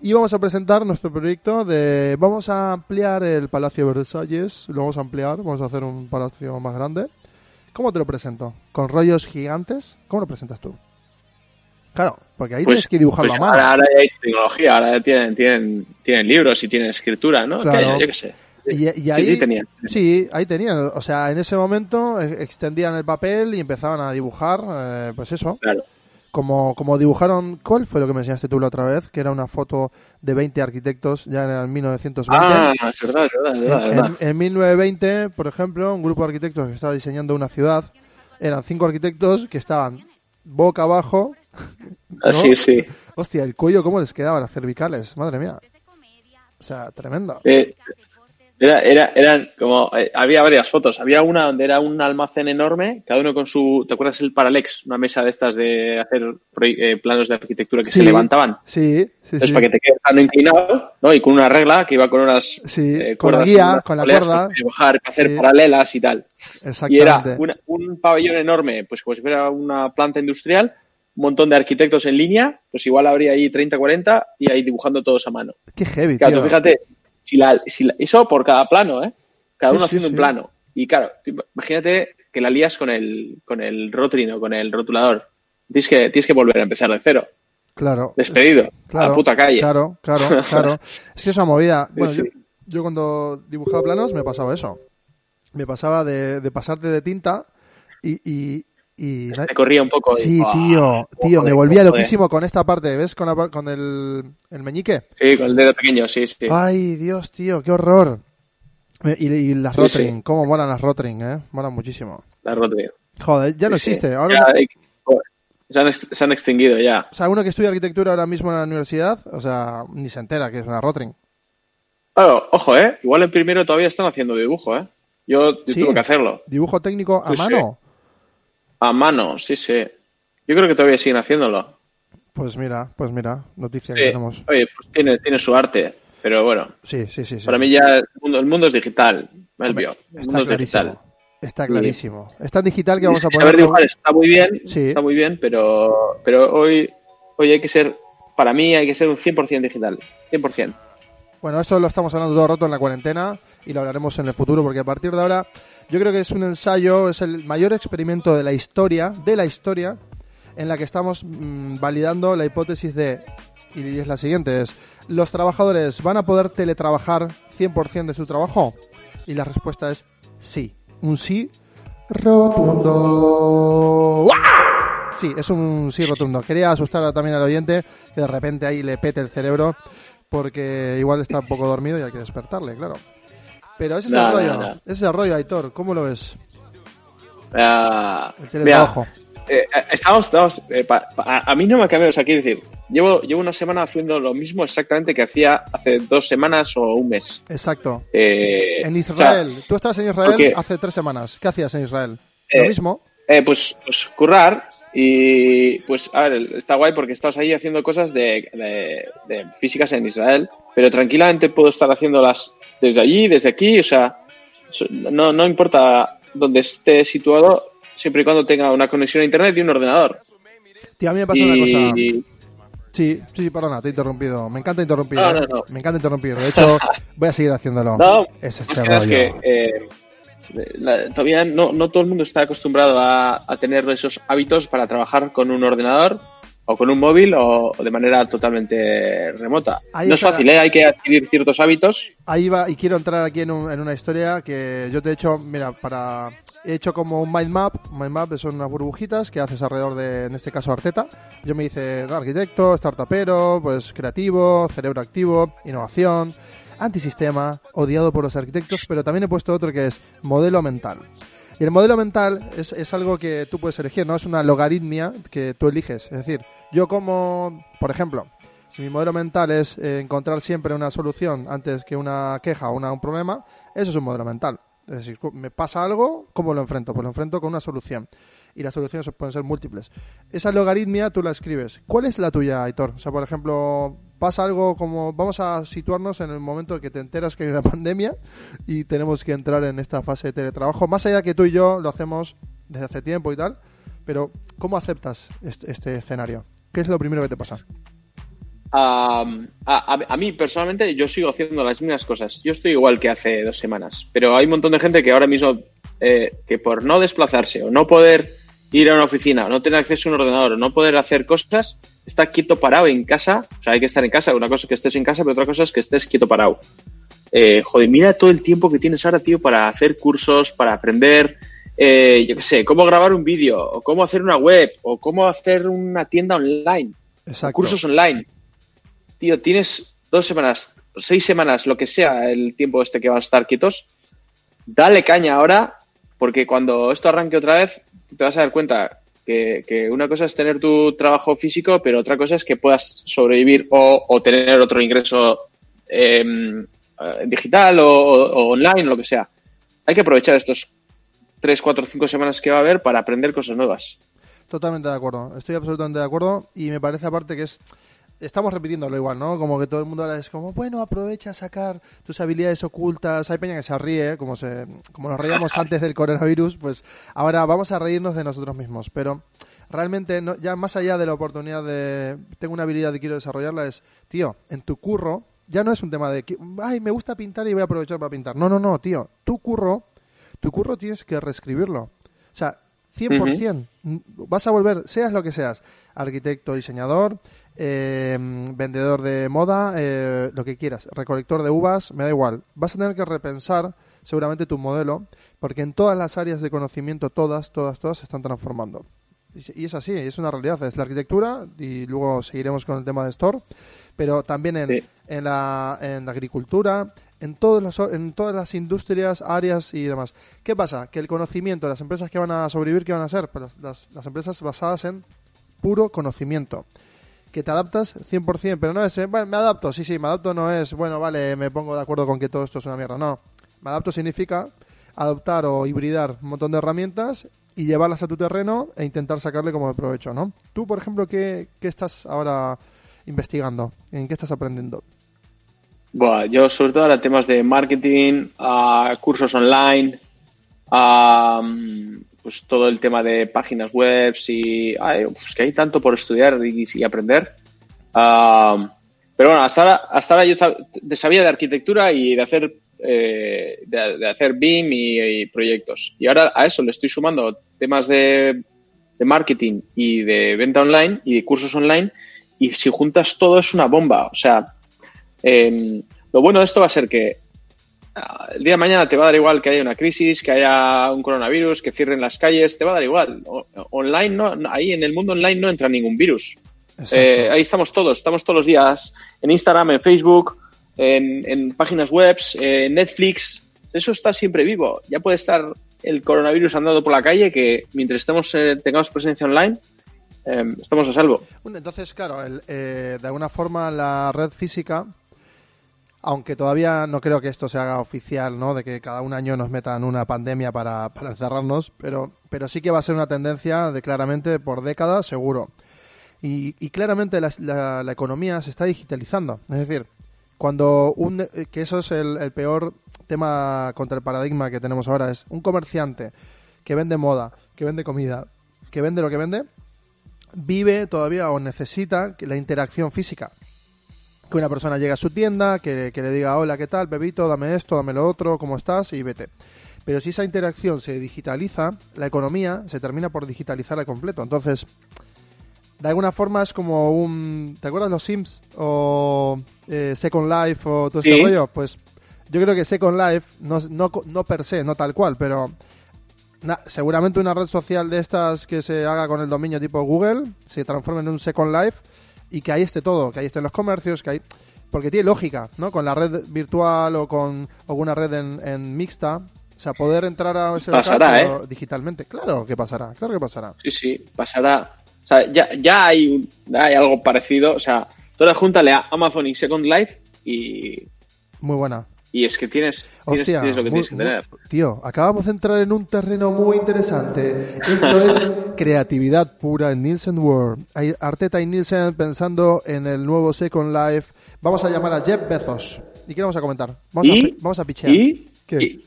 Y vamos a presentar nuestro proyecto de... Vamos a ampliar el Palacio de Versalles, lo vamos a ampliar, vamos a hacer un palacio más grande. ¿Cómo te lo presento? ¿Con rollos gigantes? ¿Cómo lo presentas tú? Claro, porque ahí tienes que dibujarlo pues a mano. Ahora, ahora hay tecnología, ahora tienen, tienen, tienen libros y tienen escritura, ¿no? Claro. Que- yo qué sé. Y, ahí, sí tenían. Sí, ahí tenían. O sea, en ese momento eh, extendían el papel y empezaban a dibujar, eh, pues eso. Claro. Como, como dibujaron, ¿cuál fue lo que me enseñaste tú la otra vez? Que era una foto de 20 arquitectos ya en el 1920. Ah, es verdad, es verdad, es verdad. En, verdad. en 1920, por ejemplo, un grupo de arquitectos que estaba diseñando una ciudad eran cinco arquitectos que estaban boca abajo. Así, [LAUGHS] Ah, sí. Hostia, el cuello, ¿cómo les quedaban las cervicales? Madre mía. O sea, tremendo. Eh, era, era, eran como, eh, había varias fotos. Había una donde era un almacén enorme, cada uno con su, ¿te acuerdas el Paralex? Una mesa de estas de hacer eh, planos de arquitectura que Sí. se levantaban. Sí, sí, Entonces, sí. para que te quedes tan inclinado, ¿no? Y con una regla que iba con unas Sí, eh, con la cuerdas, guía, unas con la cuerda. para bajar, para hacer paralelas y tal. Y era Exactamente. una- un pabellón enorme, pues como si fuera una planta industrial, un montón de arquitectos en línea, pues igual habría ahí 30, 40 y ahí dibujando todos a mano. Qué heavy, Claro, tío. tú fíjate, si la, si la- eso por cada plano, ¿eh? Cada Sí, uno haciendo sí. un plano. Y claro, imagínate que la lías con el, con el rotring o con el rotulador. Tienes que, tienes que volver a empezar de cero. Claro. Despedido. Claro, a la puta calle. Claro, claro, [LAUGHS] claro. es que es una movida. Bueno, sí. yo, yo cuando dibujaba planos me pasaba eso. Me pasaba de, de pasarte de tinta y... y, y Te corría un poco. Sí, tío, tío, me volvía loquísimo con esta parte, ¿ves? Con, la con el, el meñique. Sí, con el dedo pequeño, sí, sí. Ay, Dios, tío, qué horror. Eh, Y, y las Sí, Rotring, sí. cómo molan las Rotring, ¿eh? Molan muchísimo. La rotring. Joder, ya no Sí, existe. Ahora, Ya se, han, se han extinguido ya. o sea, uno que estudia arquitectura ahora mismo en la universidad, o sea, ni se entera que es una Rotring. Claro, ojo, ¿eh? Igual en primero todavía están haciendo dibujo, ¿eh? Yo, yo tuve que hacerlo. Dibujo técnico a mano. A mano, sí, sí. Yo creo que todavía siguen haciéndolo. Pues mira, pues mira, noticia que tenemos. Oye, pues tiene, tiene su arte. Pero bueno, Sí, sí, sí. sí. para mí ya el mundo, el mundo es digital, Melvio. El Está mundo es clarísimo. digital. Está clarísimo. Es tan digital que vamos a Saber poner. dibujar está muy bien, Sí. está muy bien, pero, pero hoy, hoy hay que ser, para mí hay que ser un 100% digital. 100%. Bueno, esto lo estamos hablando todo el rato en la cuarentena y lo hablaremos en el futuro porque a partir de ahora yo creo que es un ensayo, es el mayor experimento de la historia, de la historia, en la que estamos mm, validando la hipótesis de, y es la siguiente, es, ¿los trabajadores van a poder teletrabajar 100% de su trabajo? Y la respuesta es sí, un sí rotundo. Sí, es un sí rotundo. Quería asustar también al oyente que de repente ahí le pete el cerebro porque igual está un poco dormido y hay que despertarle, claro. Pero ese es No, el rollo, no, no. ese es el rollo, Aitor, ¿cómo lo ves? Ah, El teletrabajo. eh, eh, estamos, estamos, eh, pa- pa- a, a mí no me ha cambiado, o sea, quiero decir, llevo, llevo una semana haciendo lo mismo exactamente que hacía hace dos semanas o un mes. Exacto. Eh, En o sea, Israel, tú estás en Israel hace tres semanas. ¿Qué hacías en Israel? Lo mismo. Eh, pues, pues currar y pues a ver, está guay porque estás ahí haciendo cosas de, de- de físicas en Israel, pero tranquilamente puedo estar haciéndolas desde allí, desde aquí, o sea, no, no importa dónde esté situado, siempre y cuando tenga una conexión a internet y un ordenador. Tío, a mí me pasa una cosa. Sí, sí, perdona, te he interrumpido. Me encanta interrumpir. No, ¿eh? no, no. Me encanta interrumpir. De hecho, [LAUGHS] voy a seguir haciéndolo. no, es este que es eh, la- todavía no, no todo el mundo está acostumbrado a, a tener esos hábitos para trabajar con un ordenador o con un móvil o, o de manera totalmente remota. Ahí no es fácil, ¿eh? hay que adquirir ciertos hábitos. Ahí va, y quiero entrar aquí en, un- en una historia que yo te he hecho, mira, para. He hecho como un mind map. Mind map son unas burbujitas que haces alrededor de, en este caso, Arteta. Yo me hice arquitecto, startupero, pues creativo, cerebro activo, innovación, antisistema, odiado por los arquitectos, pero también he puesto otro que es modelo mental. Y el modelo mental es, es algo que tú puedes elegir, ¿no? Es una logaritmia que tú eliges. Es decir, yo como, por ejemplo, si mi modelo mental es eh, encontrar siempre una solución antes que una queja o una- un problema, eso es un modelo mental. Es decir, me pasa algo, ¿cómo lo enfrento? Pues lo enfrento con una solución. Y las soluciones pueden ser múltiples. Esa logaritmia tú la escribes. ¿Cuál es la tuya, Aitor? O sea, por ejemplo, pasa algo como... Vamos a situarnos en el momento que te enteras que hay una [LAUGHS] pandemia y tenemos que entrar en esta fase de teletrabajo. Más allá que tú y yo lo hacemos desde hace tiempo y tal, pero ¿cómo aceptas este, escenario? ¿Qué es lo primero que te pasa? A, a- a mí personalmente yo sigo haciendo las mismas cosas. Yo estoy igual que hace dos semanas, pero hay un montón de gente que ahora mismo, eh, que por no desplazarse o no poder ir a una oficina o no tener acceso a un ordenador o no poder hacer cosas, está quieto parado en casa. O sea, hay que estar en casa. Una cosa es que estés en casa, pero otra cosa es que estés quieto parado. Eh, joder, mira todo el tiempo que tienes ahora, tío, para hacer cursos, para aprender, eh, yo qué sé, cómo grabar un vídeo, o cómo hacer una web, o cómo hacer una tienda online Exacto. cursos online. Tío, tienes dos semanas, seis semanas, lo que sea el tiempo este que van a estar quietos. Dale caña ahora, porque cuando esto arranque otra vez, te vas a dar cuenta que, una cosa es tener tu trabajo físico, pero otra cosa es que puedas sobrevivir o, tener otro ingreso em, eh, digital o, o- online, lo que sea. Hay que aprovechar estos tres, cuatro, cinco semanas que va a haber para aprender cosas nuevas. Totalmente de acuerdo, estoy absolutamente de acuerdo y me parece aparte que es estamos repitiéndolo igual, ¿no? Como que todo el mundo ahora es como, bueno, aprovecha a sacar tus habilidades ocultas. Hay peña que se ríe, como se como nos reíamos [LAUGHS] antes del coronavirus, pues ahora vamos a reírnos de nosotros mismos, pero realmente no, ya más allá de la oportunidad de tengo una habilidad y quiero desarrollarla es, tío, en tu curro ya no es un tema de ay, me gusta pintar y voy a aprovechar para pintar. No, no, no, tío, tu curro, tu curro tienes que reescribirlo. O sea, 100%. Mm, Vas a volver, seas lo que seas, arquitecto, diseñador, eh, vendedor de moda, eh, lo que quieras, recolector de uvas, me da igual. Vas a tener que repensar seguramente tu modelo, porque en todas las áreas de conocimiento, todas, todas, todas se están transformando. Y es así, es una realidad, es la arquitectura y luego seguiremos con el tema de Store, pero también en, Sí. en, la, en la agricultura, en, todos los, en todas las industrias, áreas y demás. ¿Qué pasa? Que el conocimiento, las empresas que van a sobrevivir, ¿qué van a ser? Pues las, las- las empresas basadas en puro conocimiento. Que te adaptas 100%, pero no es, eh, bueno, me adapto, sí, sí, me adapto no es, bueno, vale, me pongo de acuerdo con que todo esto es una mierda, no. Me adapto significa adoptar o hibridar un montón de herramientas y llevarlas a tu terreno e intentar sacarle como de provecho, ¿no? Tú, por ejemplo, ¿qué, qué estás ahora investigando? ¿En qué estás aprendiendo? Buah, yo sobre todo ahora temas de marketing, ah, cursos online, mm, pues todo el tema de páginas web y pues que hay tanto por estudiar y, aprender. Pero bueno, hasta ahora, hasta ahora yo sabía de arquitectura y de hacer eh, de, hacer BIM y, proyectos. Y ahora a eso le estoy sumando temas de, marketing y de venta online y de cursos online. Y si juntas todo es una bomba. O sea, eh, lo bueno de esto va a ser que el día de mañana te va a dar igual que haya una crisis, que haya un coronavirus, que cierren las calles, te va a dar igual. O- online no, ahí en el mundo online no entra ningún virus. Eh, ahí estamos todos, estamos todos los días en Instagram, en Facebook, en, en páginas web, en Netflix. Eso está siempre vivo. Ya puede estar el coronavirus andando por la calle que mientras estemos eh, tengamos presencia online eh, estamos a salvo. Entonces, claro, el, eh, de alguna forma la red física, aunque todavía no creo que esto se haga oficial, ¿no? De que cada un año nos metan una pandemia para, para encerrarnos, pero, pero sí que va a ser una tendencia de claramente por décadas, seguro. Y, y claramente la, economía se está digitalizando. Es decir, cuando un, eh, que eso es el, el peor tema contra el paradigma que tenemos ahora, es un comerciante que vende moda, que vende comida, que vende lo que vende, vive todavía o necesita la interacción física. Que una persona llegue a su tienda, que, que le diga, hola, ¿qué tal, bebito? Dame esto, dame lo otro, ¿cómo estás? Y vete. Pero si esa interacción se digitaliza, la economía se termina por digitalizar al completo. Entonces, de alguna forma es como un... ¿Te acuerdas los Sims? O eh, Second Life o todo Sí. este rollo. Pues yo creo que Second Life, no, no, no per se, no tal cual, pero na- seguramente una red social de estas que se haga con el dominio tipo Google se transforme en un Second Life y que ahí esté todo, que ahí estén los comercios, que hay porque tiene lógica, ¿no? Con la red virtual o con alguna red en, en mixta, o sea, poder entrar a ese Pasará, ¿eh? digitalmente. Claro que pasará, claro que pasará. Sí, sí, pasará. O sea, ya, ya hay, un- hay algo parecido. O sea, tú ahora júntale a Amazon y Second Life y, Muy buena. Y es que tienes, tienes, Hostia, tienes lo que muy- tienes que tener. muy- tío, acabamos de entrar en un terreno muy interesante. Esto [LAUGHS] es creatividad pura en Nielsen World. Hay Arteta y Nielsen pensando en el nuevo Second Life. Vamos a llamar a Jeff Bezos. ¿Y qué vamos a comentar? Vamos, a, ¿Y? pi- vamos a pichear. ¿Y? ¿Qué?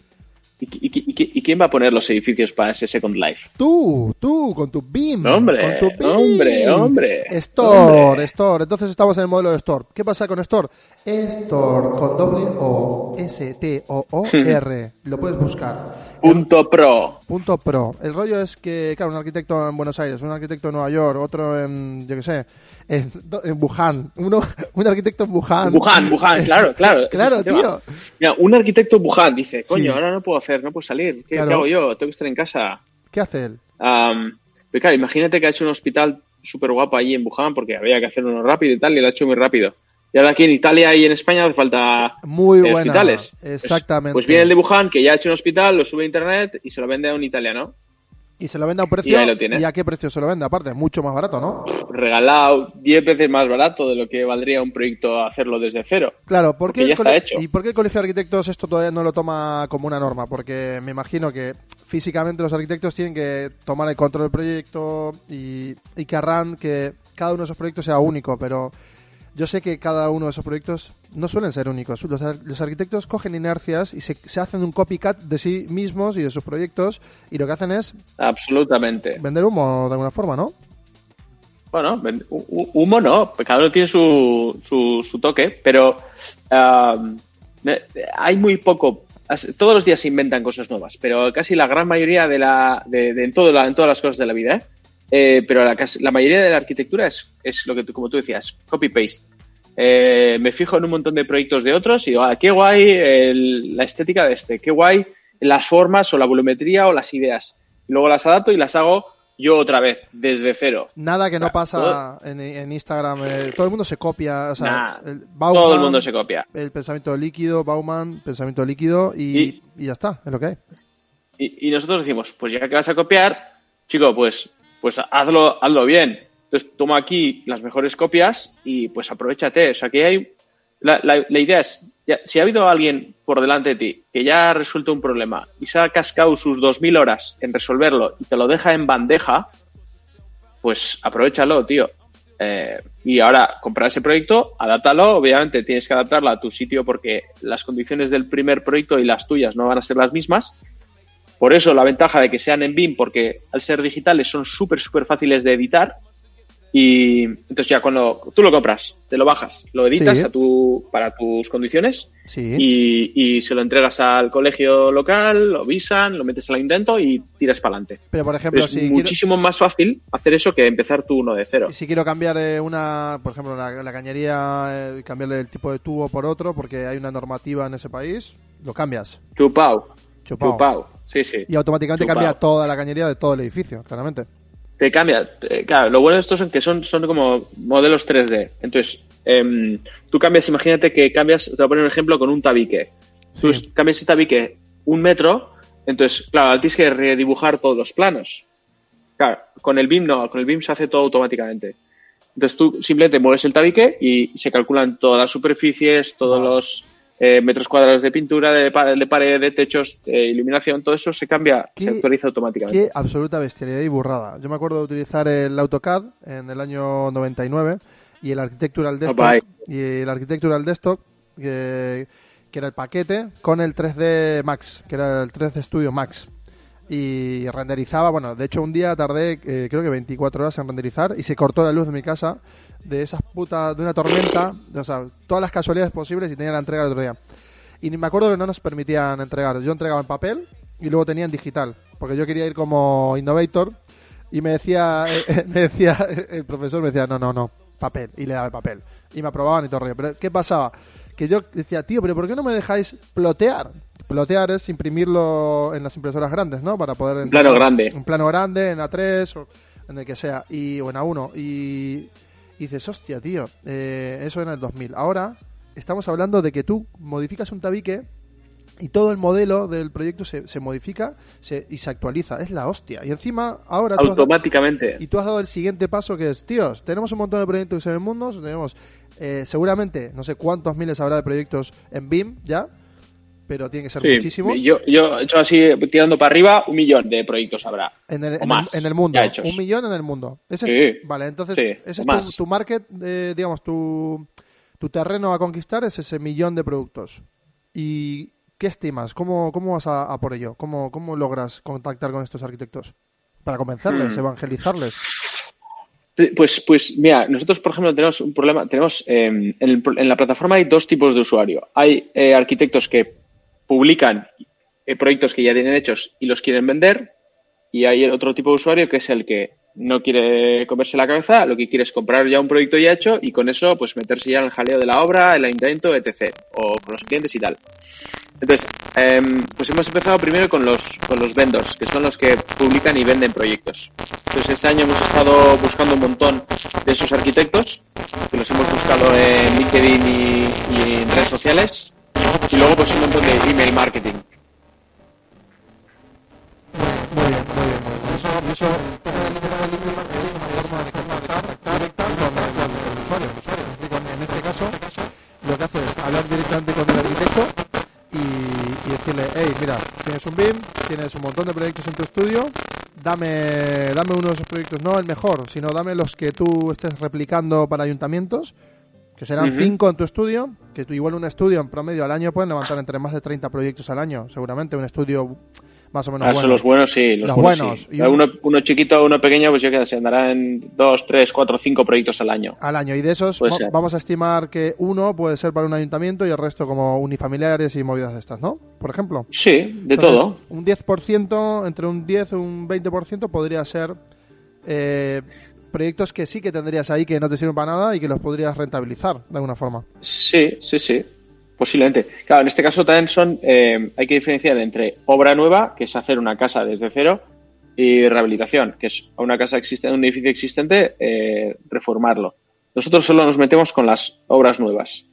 ¿Y, y- y- y- quién va a poner los edificios para ese Second Life? Tú, tú, con tu BIM. Hombre, con tu BIM. hombre, hombre, Store, hombre. Store. Entonces estamos en el modelo de Store. ¿Qué pasa con Store? Store con doble O, S-T-O-O-R. Lo puedes buscar. Punto Pro. Punto pro. El rollo es que, claro, un arquitecto en Buenos Aires, un arquitecto en Nueva York, otro en, yo qué sé, en, en Wuhan, uno, un arquitecto en Wuhan. Wuhan, Wuhan, [LAUGHS] claro, claro. Claro, tío. Mira, un arquitecto en Wuhan dice, coño, Sí. ahora no puedo hacer, no puedo salir. ¿Qué, Claro. qué hago yo? Tengo que estar en casa. ¿Qué hace él? Pero claro, imagínate que ha hecho un hospital súper guapo allí en Wuhan porque había que hacer uno rápido y tal, y lo ha hecho muy rápido. Y ahora aquí en Italia y en España hace falta Muy buena. hospitales. Exactamente. Pues, viene el de Wuhan, que ya ha hecho un hospital, lo sube a internet y se lo vende a un italiano. Y se lo vende a un precio. Y ahí lo tienes. ¿Y a qué precio se lo vende? Aparte, mucho más barato, ¿no? Regalado 10 veces más barato de lo que valdría un proyecto hacerlo desde cero. Claro, ¿por Porque ya está hecho. ¿Y por qué el Colegio de Arquitectos esto todavía no lo toma como una norma? Porque me imagino que físicamente los arquitectos tienen que tomar el control del proyecto y, y querrán que cada uno de esos proyectos sea único, pero yo sé que cada uno de esos proyectos no suelen ser únicos. Los, ar- los arquitectos cogen inercias y se, se hacen un copycat de sí mismos y de sus proyectos y lo que hacen es Absolutamente. vender humo de alguna forma, ¿no? Bueno, humo no, cada uno tiene su, su, su toque, pero eh, hay muy poco. Todos los días se inventan cosas nuevas, pero casi la gran mayoría de la, de, de- en, todo la- en todas las cosas de la vida, ¿eh? Eh, pero la, mayoría de la arquitectura es, es lo que tú, como tú decías, copy-paste. Eh, me fijo en un montón de proyectos de otros y digo, ah, qué guay el- la estética de este, qué guay las formas o la volumetría o las ideas. Y luego las adapto y las hago yo otra vez, desde cero. Nada que no pasa en, en Instagram. eh, todo el mundo se copia. O sea, Nah, el todo el mundo se copia. El pensamiento líquido, Bauman, pensamiento líquido y, Y- y ya está, es lo que hay. Y, y nosotros decimos, pues ya que vas a copiar, chico, pues, pues hazlo, hazlo bien. Entonces toma aquí las mejores copias y pues aprovechate. O sea que hay. La, la- la idea es, si ha habido alguien por delante de ti que ya ha resuelto un problema y se ha cascado sus 2.000 horas en resolverlo y te lo deja en bandeja, pues aprovechalo, tío. Eh, y ahora, comprar ese proyecto, adáptalo. Obviamente tienes que adaptarlo a tu sitio porque las condiciones del primer proyecto y las tuyas no van a ser las mismas. Por eso la ventaja de que sean en BIM, porque al ser digitales son súper, súper fáciles de editar. Y entonces ya cuando tú lo compras, te lo bajas, lo editas Sí. a tu, para tus condiciones Sí. y, y se lo entregas al colegio local, lo visan, lo metes al intento y tiras para adelante. Pero por ejemplo, Es si quiero, muchísimo más fácil hacer eso que empezar tú uno de cero. si quiero cambiar eh, una, por ejemplo, la, la cañería, eh, cambiarle el tipo de tubo por otro porque hay una normativa en ese país, lo cambias. Chupao. Chupao. Chupao. Sí, sí. Y automáticamente cambia toda la cañería de todo el edificio, claramente. te cambia. Claro, lo bueno de estos son que son, son como modelos 3D. Entonces, em, tú cambias, imagínate que cambias, te voy a poner un ejemplo con un tabique. Tú Sí. cambias ese tabique un metro, entonces, claro, tienes que redibujar todos los planos. Claro, con el BIM no, con el BIM se hace todo automáticamente. Entonces tú simplemente mueves el tabique y se calculan todas las superficies, todos Wow. los eh, metros cuadrados de pintura, de, de pared, de techos, de iluminación, todo eso se cambia, ¿Qué- se actualiza automáticamente. Qué absoluta bestialidad y burrada. Yo me acuerdo de utilizar el AutoCAD en el año 99 y el Architectural Desktop, y el Architectural Desktop que, que era el paquete con el 3D Max, que era el 3D Studio Max. Y renderizaba, bueno, de hecho un día tardé eh, creo que 24 horas en renderizar y se cortó la luz de mi casa de esas putas, de una tormenta, o sea, todas las casualidades posibles y tenía la entrega el otro día. Y me acuerdo que no nos permitían entregar. Yo entregaba en papel y luego tenía en digital. Porque yo quería ir como innovator y me decía, [LAUGHS] eh, me decía, el profesor me decía, no, no, no, papel. Y le daba el papel. Y me aprobaban y todo el. Pero ¿qué pasaba? Que yo decía, tío, pero ¿por qué no me dejáis plotear? Plotear es imprimirlo en las impresoras grandes, ¿no? Para poder... Un plano grande. Un plano grande, en A3 o en el que sea. Y, o en A1. Y, y dices, hostia, tío, eh, eso en el 2000. Ahora estamos hablando de que tú modificas un tabique y todo el modelo del proyecto se, se modifica se, y se actualiza. Es la hostia. Y encima, ahora tú has, Automáticamente. y tú has dado el siguiente paso que es, tíos, tenemos un montón de proyectos en el mundo, tenemos eh, seguramente, no sé cuántos miles habrá de proyectos en BIM ya, pero tienen que ser Sí, muchísimos. Yo, yo, yo así tirando para arriba, un millón de proyectos habrá. En el, o en, el- más, en el mundo, un millón en el mundo. Ese Sí. vale, entonces Sí, ese es tu, tu market, eh, digamos, tu, tu terreno a conquistar es ese millón de productos. ¿Y qué estimas? ¿Cómo, cómo vas a, a por ello? ¿Cómo, ¿Cómo logras contactar con estos arquitectos? Para convencerles, Hmm. evangelizarles. Pues, pues mira, nosotros por ejemplo tenemos un problema, tenemos eh, en, el- en la plataforma hay dos tipos de usuario. Hay eh, arquitectos que publican eh, proyectos que ya tienen hechos y los quieren vender y hay otro tipo de usuario que es el que no quiere comerse la cabeza, lo que quiere es comprar ya un proyecto ya hecho y con eso pues meterse ya en el jaleo de la obra, el ayuntamiento, etc. o con los clientes y tal. Entonces, em, pues hemos empezado primero con los, con los vendors, que son los que publican y venden proyectos. Entonces, este año hemos estado buscando un montón de esos arquitectos, que los hemos buscado en LinkedIn y, y en redes sociales, y luego pues un montón de email marketing. Muy bien, muy bien, muy bien. eso, eso el tema email marketing es una forma de contactar con el, usuario. El usuario. Es decir, con- en este caso, lo que hace es hablar directamente con el arquitecto y, y decirle, hey, mira, tienes un BIM, tienes un montón de proyectos en tu estudio, dame, dame uno de esos proyectos, no el mejor, sino dame los que tú estés replicando para ayuntamientos, que serán Ujú. cinco en tu estudio, que igual un estudio en promedio al año pueden levantar entre más de 30 proyectos al año, seguramente un estudio más o menos Ah, bueno. son los buenos, sí. Los, Los buenos, buenos. sí. Y Uno, uno chiquito, uno pequeño, pues yo que se andará en dos, tres, cuatro, cinco proyectos al año. al año. Y de esos vamos a estimar que uno puede ser para un ayuntamiento y el resto como unifamiliares y movidas de estas, ¿no? Por ejemplo. Sí, de Entonces, todo. Un 10%, entre un 10 y un 20% podría ser eh, proyectos que sí que tendrías ahí que no te sirven para nada y que los podrías rentabilizar de alguna forma. Sí, sí, sí. Posiblemente. Claro, en este caso también son, eh, hay que diferenciar entre obra nueva, que es hacer una casa desde cero, y rehabilitación, que es una casa existente, un edificio existente, eh, reformarlo. Nosotros solo nos metemos con las obras nuevas.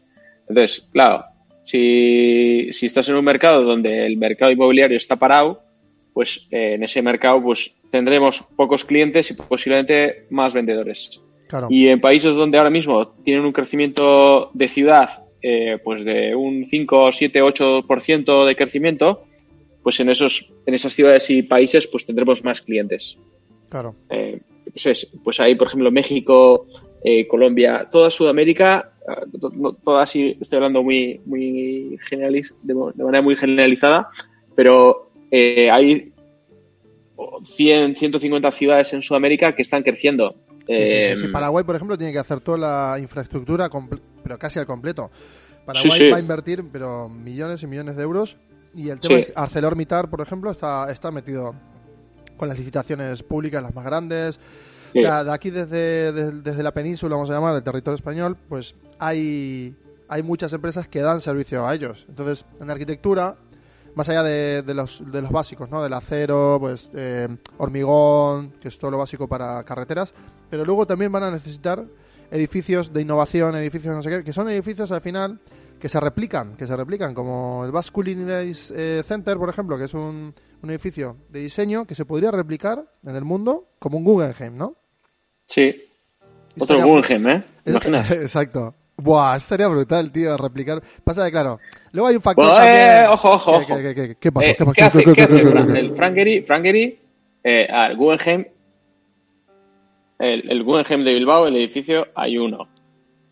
Entonces, claro, si, si estás en un mercado donde el mercado inmobiliario está parado, pues eh, en ese mercado pues tendremos pocos clientes y posiblemente más vendedores. Claro. Y en países donde ahora mismo tienen un crecimiento de ciudad eh, pues de un 5, 7, 8% de crecimiento, pues en esos en esas ciudades y países pues tendremos más clientes. Claro. Eh, pues, es- pues ahí, por ejemplo, México, eh, Colombia, toda Sudamérica, ah, to- no- toda así, estoy hablando muy, muy generalis- de, de manera muy generalizada, pero eh, hay 100, 150 ciudades en Sudamérica que están creciendo. Sí, sí, sí, Eh, sí. Paraguay, por ejemplo, tiene que hacer toda la infraestructura, pero casi al completo. Paraguay va a invertir pero millones y millones de euros. Y el tema es ArcelorMittal, por ejemplo, está, está metido con las licitaciones públicas las más grandes. O sea, de aquí desde, desde, desde la península, vamos a llamar, el territorio español, pues hay, hay muchas empresas que dan servicio a ellos. Entonces, en arquitectura, más allá de, de los, de los básicos, ¿no? Del acero, pues eh, hormigón, que es todo lo básico para carreteras, pero luego también van a necesitar edificios de innovación, edificios no sé qué, que son edificios al final que se replican, que se replican, como el Basque Culinary eh, Center, por ejemplo, que es un, un edificio de diseño que se podría replicar en el mundo como un Guggenheim, ¿no? Sí. Otro Guggenheim, ¿eh? [LAUGHS] Exacto. Buah, estaría brutal, tío, replicar. Pasa que, claro, luego hay un factor Bueno, también... eh, ojo, ojo, ¿Qué- ojo. qué- qué- qué- qué pasó? Eh, ¿Qué hace, ¿Qué- hace Fran- el Frank Gehry? Frank Gehry, eh, al Guggenheim, el, el Guggenheim de Bilbao, el edificio, hay uno.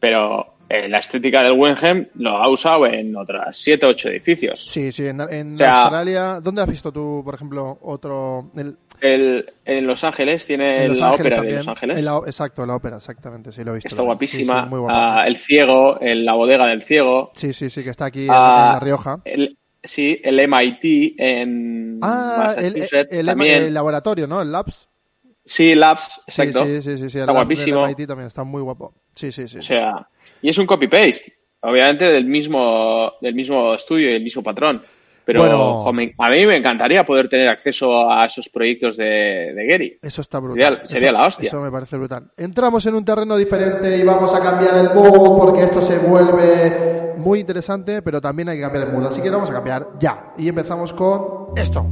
Pero eh, la estética del Guggenheim lo ha usado en otras 7 o 8 edificios. Sí, sí, en, en O sea- Australia... ¿Dónde has visto tú, por ejemplo, otro... El, El, en Los Ángeles tiene en Los la Ángeles ópera también. de Los Ángeles. En la- exacto, la ópera, exactamente, sí, lo he visto. Está también. guapísima. Sí, sí, muy Ah, el ciego, en la bodega del ciego. sí. sí, sí, sí, que está aquí en- Ah, en La Rioja. El, sí, el MIT en Ah, el, Massachusetts el- el- el laboratorio, ¿no? El Labs. Sí, Labs, Sí, exacto. sí, sí, sí, sí, el Está guapísimo. MIT también está muy guapo. Sí, sí, sí. O sí. sea, y es un copy-paste, obviamente del mismo, del mismo estudio y el mismo patrón. Pero Bueno. jo, me- a mí me encantaría poder tener acceso a esos proyectos de, de Gary. Eso está brutal. Sería- sería Eso- la hostia. Eso me parece brutal. Entramos en un terreno diferente y vamos a cambiar el mood porque esto se vuelve muy interesante, pero también hay que cambiar el mood. Así que lo vamos a cambiar ya. Y empezamos con esto.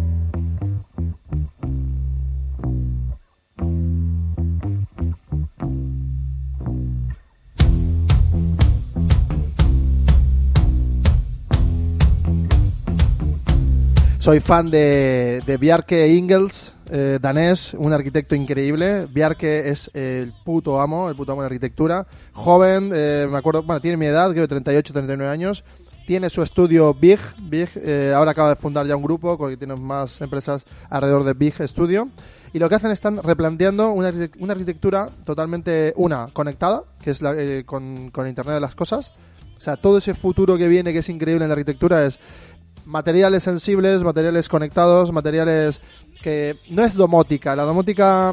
Soy fan de, de Bjarke Ingels, eh, danés, un arquitecto increíble. Bjarke es el puto amo, el puto amo de arquitectura. Joven, eh, me acuerdo, bueno, tiene mi edad, creo 38, 39 años. Tiene su estudio Big, Big eh, ahora acaba de fundar ya un grupo que tiene más empresas alrededor de Big Studio. Y lo que hacen están replanteando una, una arquitectura totalmente, una, conectada, que es la- eh, con, con Internet de las Cosas. O sea, todo ese futuro que viene, que es increíble en la arquitectura, es materiales sensibles, materiales conectados, materiales que no es domótica. La domótica,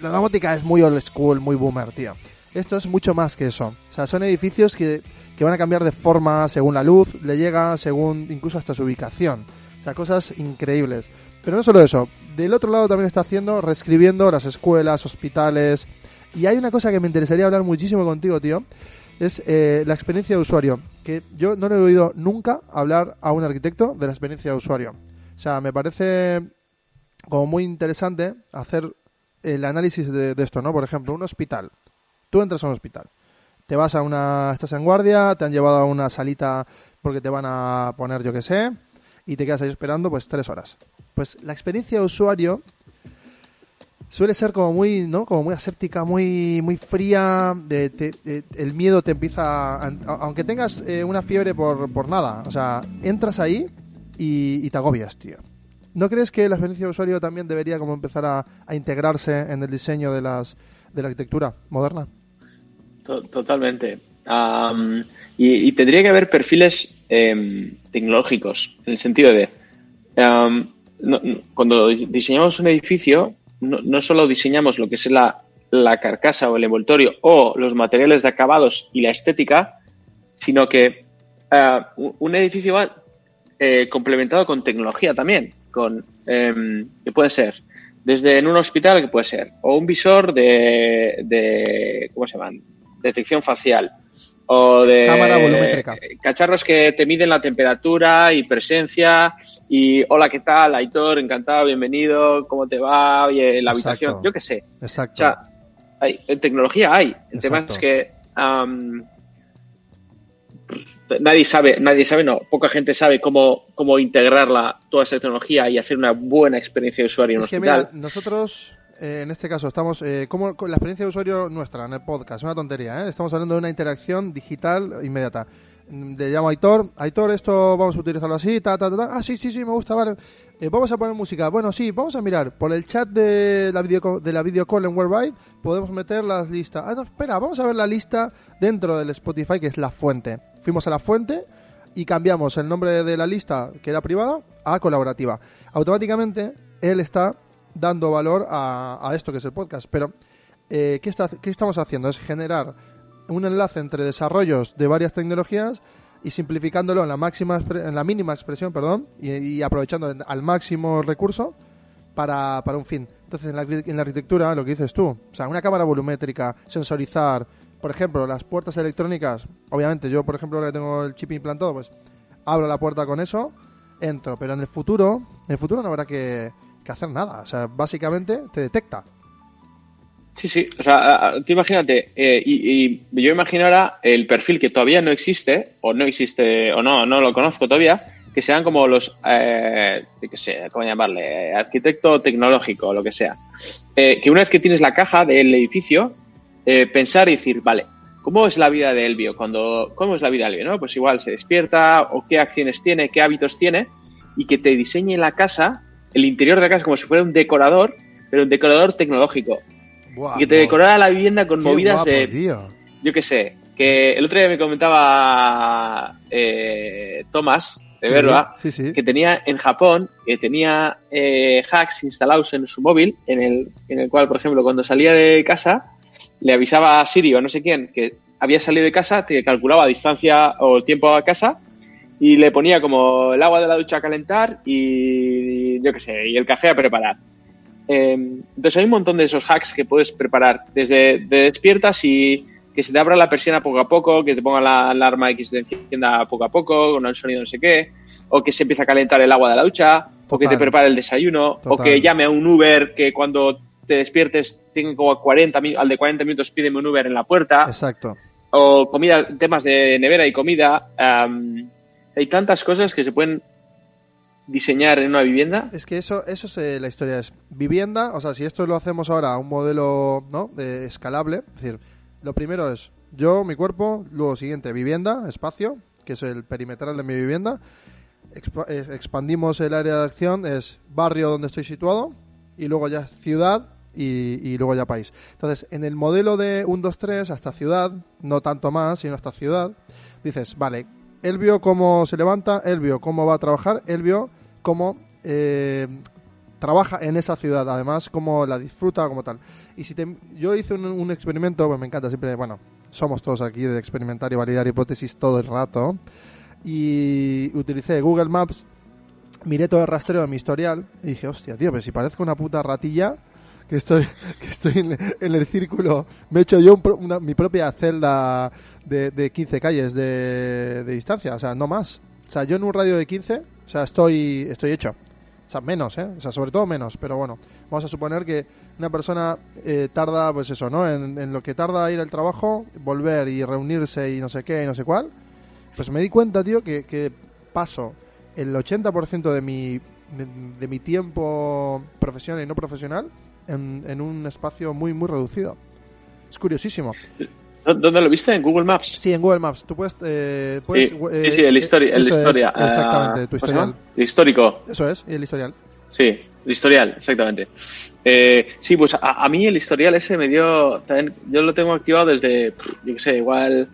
la domótica es muy old school, muy boomer, tío. Esto es mucho más que eso. O sea, son edificios que, que van a cambiar de forma según la luz, le llega, según incluso hasta su ubicación. O sea, cosas increíbles. Pero no solo eso. Del otro lado también está haciendo, reescribiendo las escuelas, hospitales. Y hay una cosa que me interesaría hablar muchísimo contigo, tío es eh, la experiencia de usuario. Que yo no le he oído nunca hablar a un arquitecto de la experiencia de usuario. O sea, me parece como muy interesante hacer el análisis de, de esto, ¿no? Por ejemplo, un hospital. Tú entras a un hospital. Te vas a una... Estás en guardia, te han llevado a una salita porque te van a poner, yo que sé, y te quedas ahí esperando pues tres horas. Pues la experiencia de usuario suele ser como muy, ¿no? Como muy aséptica, muy, muy fría. El miedo te empieza, a- aunque tengas eh, una fiebre por, por nada, o sea, entras ahí y, y te agobias, tío. ¿No crees que la experiencia de usuario también debería como empezar a, a integrarse en el diseño de las de la arquitectura moderna? To- Totalmente. Y, y tendría que haber perfiles em, tecnológicos, en el sentido de, no- cuando dis- diseñamos un edificio, no, solo diseñamos lo que es la, la carcasa o el envoltorio o los materiales de acabados y la estética, sino que un un edificio va eh, complementado con tecnología también, con em, que puede ser desde en un hospital que puede ser o un visor de, de ¿cómo se llaman? detección facial o de Cámara volumétrica. cacharros que te miden la temperatura y presencia y hola qué tal Aitor encantado bienvenido cómo te va Oye, la Exacto. habitación yo qué sé o Exacto. sea, hay, en tecnología hay. El tema Exacto. es que nadie sabe, nadie sabe, no, poca gente sabe cómo, cómo integrarla, toda esa tecnología y hacer una buena experiencia de usuario en Es que hospital. mira, nosotros eh, en este caso estamos, eh, como la experiencia de usuario nuestra en el podcast, una tontería, ¿eh? estamos hablando de una interacción digital inmediata. Mm, Le llamo a Aitor, Aitor, esto vamos a utilizarlo así, ta, ta, ta, ta. ah, sí, sí, sí, me gusta, vale. Eh, vamos a poner música, bueno, sí, vamos a mirar, por el chat de la video, de la video call en Worldwide podemos meter las listas. Ah, no, espera, vamos a ver la lista dentro del Spotify, que es la fuente. Fuimos a la fuente y cambiamos el nombre de la lista, que era privada, a colaborativa. Automáticamente, él está dando valor a, a esto que es el podcast. Pero, eh, ¿qué, está, ¿qué estamos haciendo? Es generar un enlace entre desarrollos de varias tecnologías y simplificándolo en la máxima en la mínima expresión, perdón, y, aprovechando al máximo recurso para, un fin. Entonces, en la, arqui- en la arquitectura, lo que dices tú, o sea, una cámara volumétrica, sensorizar, por ejemplo, las puertas electrónicas, obviamente yo, por ejemplo, ahora que tengo el chip implantado, pues abro la puerta con eso, entro, pero en el futuro, en el futuro no habrá que, que hacer nada, o sea, básicamente te detecta. Sí, sí, o sea, tú imagínate, eh, y, y yo imagino ahora el perfil que todavía no existe, o no existe, o no, no lo conozco todavía, que sean como los, eh, qué sé, ¿cómo llamarle? Arquitecto tecnológico, o lo que sea. Eh, que una vez que tienes la caja del edificio, eh, pensar y decir, vale, ¿cómo es la vida de Elvio? Cuando, ¿Cómo es la vida de Elvio? ¿no? Pues igual se despierta, o qué acciones tiene, qué hábitos tiene, y que te diseñe la casa, el interior de la casa, como si fuera un decorador, pero un decorador tecnológico y que te decorara la vivienda con movidas guapo, de, tío. yo qué sé, que el otro día me comentaba eh, Tomás de Sí, Verba sí, sí. que tenía en Japón, que tenía eh, hacks instalados en su móvil, en el, en el cual, por ejemplo, cuando salía de casa, le avisaba a Siri o no sé quién que había salido de casa, te calculaba distancia o el tiempo a casa y le ponía como el agua de la ducha a calentar y yo qué sé, y el café a preparar. Eh, entonces hay un montón de esos hacks que puedes preparar desde de despiertas y que se te abra la persiana poco a poco, que te ponga la alarma y que se te encienda poco a poco con un sonido no sé qué, o que se empiece a calentar el agua de la ducha, o que te prepare el desayuno, o que llame a un Uber que cuando te despiertes tenga como 40 mi- al de 40 minutos pídeme un Uber en la puerta Exacto. o comida, temas de nevera y comida. hay tantas cosas que se pueden diseñar en una vivienda. Es que eso, eso es eh, la historia. Es vivienda, o sea, si esto lo hacemos ahora a un modelo ¿no? de escalable, es decir, lo primero es yo, mi cuerpo, luego siguiente, vivienda, espacio, que es el perimetral de mi vivienda. Eh, expandimos el área de acción, es barrio donde estoy situado, y luego ya ciudad y, y luego ya país. Entonces, en el modelo de 1, 2, 3 hasta ciudad, no tanto más, sino hasta ciudad, dices, vale, él vio cómo se levanta, él vio cómo va a trabajar, él vio cómo eh, trabaja en esa ciudad, además cómo la disfruta como tal. Y si te- yo hice un, experimento, pues me encanta siempre, bueno, somos todos aquí de experimentar y validar hipótesis todo el rato, y utilicé Google Maps, miré todo el rastreo de mi historial y dije, hostia, tío, pues si parezco una puta ratilla que estoy, [LAUGHS] que estoy en, el círculo, me he hecho yo un una- mi propia celda de, de 15 calles de, de distancia, o sea, no más. O sea, yo en un radio de 15, o sea, estoy, estoy hecho. O sea, menos, ¿eh? O sea, sobre todo menos, pero bueno, vamos a suponer que una persona eh, tarda, pues eso, ¿no? En, lo que tarda ir al trabajo, volver y reunirse y no sé qué y no sé cuál. Pues me di cuenta, tío, que, que paso el 80% de mi, de mi tiempo profesional y no profesional en, en un espacio muy, muy reducido. Es curiosísimo. ¿Dó- ¿Dónde lo viste? ¿En Google Maps? Sí, en Google Maps. Tú puedes... eh, puedes Sí, eh, sí, sí, el, histori- el es, historia. ah, exactamente, tu ¿cómo se historial. El histórico. Eso es, y el historial. Sí, el historial, exactamente. Eh, sí, pues a, a mí el historial ese me dio. También, yo lo tengo activado desde, yo qué sé, igual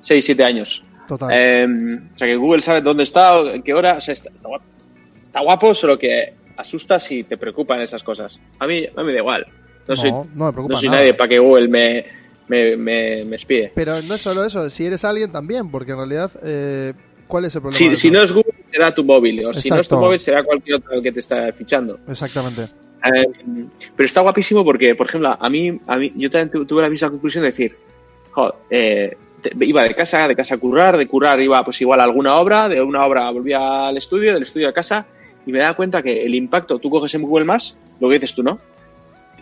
6, 7 años. Total. Eh, o sea que Google sabe dónde está, en qué hora. O sea, está, está guapo. Está guapo, solo que asusta si te preocupan esas cosas. A mí, a mí me da igual. No, soy, no, no me preocupa no soy nada. nadie para que Google me, me, me, me espíe. Pero no es solo eso, si eres alguien también, porque en realidad, eh, ¿cuál es el problema? Si, no es Google, será tu móvil. O si no es tu móvil, será cualquier otro que te está fichando. Exactamente. Eh, pero está guapísimo porque, por ejemplo, a mí, a mí yo también tu- tuve la misma conclusión de decir, joder, eh, iba de casa, de casa a currar, de currar iba pues igual a alguna obra, de una obra volvía al estudio, del estudio a casa y me daba cuenta que el impacto, tú coges en Google Maps, lo que dices tú, ¿no?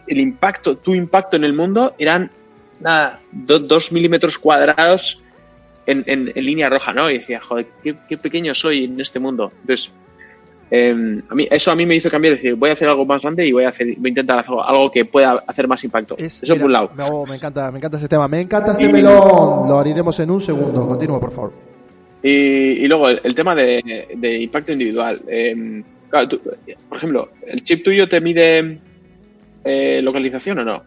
El impacto, tu impacto en el mundo eran nada, do- dos milímetros cuadrados en, en- en línea roja, ¿no? Y decía, joder, qué, qué pequeño soy en este mundo. Entonces, eh, a mí, eso a mí me hizo cambiar, decir, voy a hacer algo más grande y voy a, hacer, voy a intentar hacer algo que pueda hacer más impacto. Es- eso mira, por un lado. me- me encanta, me encanta este tema. Me encanta este melón. Lo abriremos en un segundo. Continúa, por favor. Y, y luego el, el tema de, de impacto individual. Eh, claro, tú- por ejemplo, ¿el chip tuyo te mide eh, localización o no?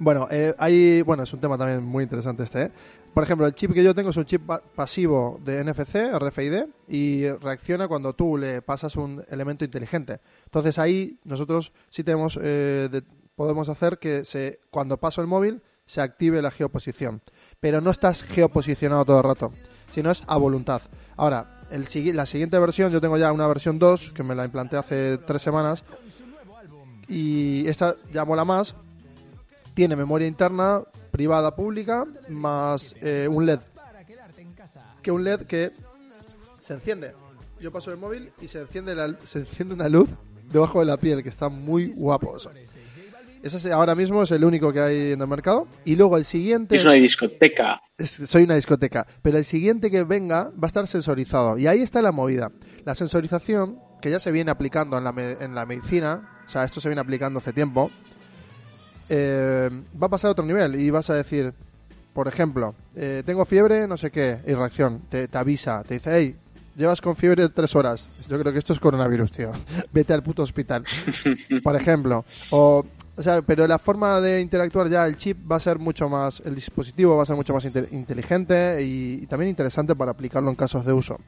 Bueno, eh, hay, bueno, es un tema también muy interesante este. ¿eh? Por ejemplo, el chip que yo tengo es un chip pa- pasivo de NFC, RFID, y reacciona cuando tú le pasas un elemento inteligente. Entonces ahí nosotros sí tenemos, eh, de- podemos hacer que se, cuando paso el móvil se active la geoposición. Pero no estás geoposicionado todo el rato, sino es a voluntad. Ahora, el, la siguiente versión, yo tengo ya una versión 2, que me la implanté hace tres semanas, y esta ya mola más, tiene memoria interna privada pública más eh, un LED. Que un LED que se enciende. Yo paso el móvil y se enciende, la- se enciende una luz debajo de la piel, que está muy guapo eso. Ese es- ahora mismo es el único que hay en el mercado. Y luego el siguiente... Es una discoteca. Es- soy una discoteca, pero el siguiente que venga va a estar sensorizado. Y ahí está la movida. La sensorización, que ya se viene aplicando en la, me- en la medicina, o sea, esto se viene aplicando hace tiempo, eh, va a pasar a otro nivel y vas a decir, por ejemplo, eh, tengo fiebre, no sé qué, y reacción, te, te avisa, te dice, hey, llevas con fiebre tres horas. Yo creo que esto es coronavirus, tío. [LAUGHS] Vete al puto hospital. [LAUGHS] por ejemplo. O, o sea, pero la forma de interactuar ya, el chip va a ser mucho más, el dispositivo va a ser mucho más inte- inteligente y, y también interesante para aplicarlo en casos de uso.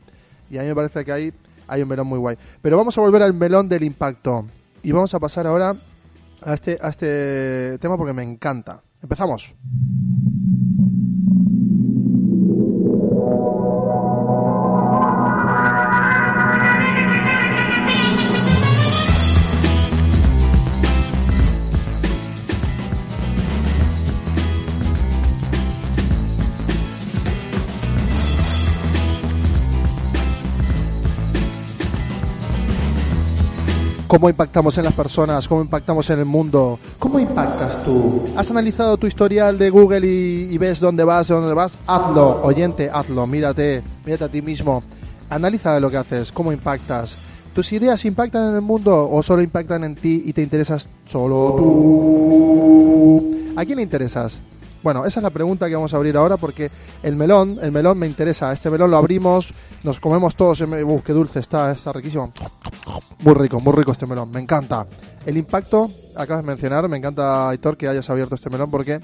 Y a mí me parece que hay, hay un melón muy guay. Pero vamos a volver al melón del impacto. Y vamos a pasar ahora a este, a este tema porque me encanta. Empezamos. ¿Cómo impactamos en las personas? ¿Cómo impactamos en el mundo? ¿Cómo impactas tú? ¿Has analizado tu historial de Google y, y ves dónde vas, dónde vas? Hazlo, oyente, hazlo, mírate, mírate a ti mismo. Analiza lo que haces, cómo impactas. ¿Tus ideas impactan en el mundo o solo impactan en ti y te interesas solo tú? ¿A quién le interesas? Bueno, esa es la pregunta que vamos a abrir ahora porque el melón, el melón me interesa. Este melón lo abrimos, nos comemos todos. Uf, qué dulce está, está riquísimo. Muy rico, muy rico este melón, me encanta. El impacto, acabas de mencionar, me encanta, Aitor, que hayas abierto este melón porque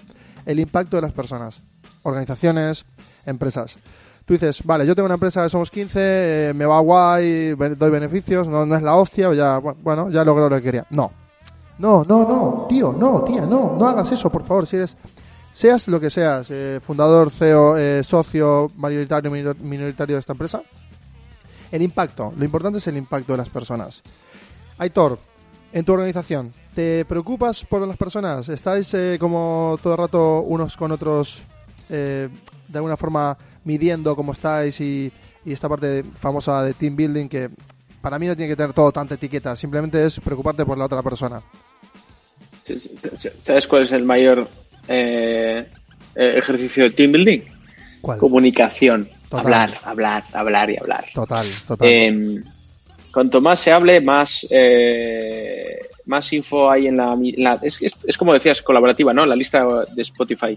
el impacto de las personas, organizaciones, empresas. Tú dices, vale, yo tengo una empresa somos 15, eh, me va guay, doy beneficios, no, no es la hostia, ya, bu- bueno, ya logró lo que quería. No, no, no, no, tío, no, tía, no, no hagas eso, por favor, si eres, seas lo que seas, eh, fundador, CEO, eh, socio, mayoritario, minor- minoritario de esta empresa, el impacto, lo importante es el impacto de las personas. Aitor, en tu organización, ¿te preocupas por las personas? ¿Estáis eh, como todo el rato unos con otros, de alguna forma midiendo cómo estáis y, y esta parte famosa de team building que para mí no tiene que tener todo tanta etiqueta, simplemente es preocuparte por la otra persona. ¿Sabes cuál es el mayor eh, eh, ejercicio de team building? ¿Cuál? Comunicación. Total. Hablar, hablar, hablar y hablar. Total, total. Eh, cuanto más se hable, más, eh, más info hay en la... la- es, es, es como decías, colaborativa, ¿no? La lista de Spotify.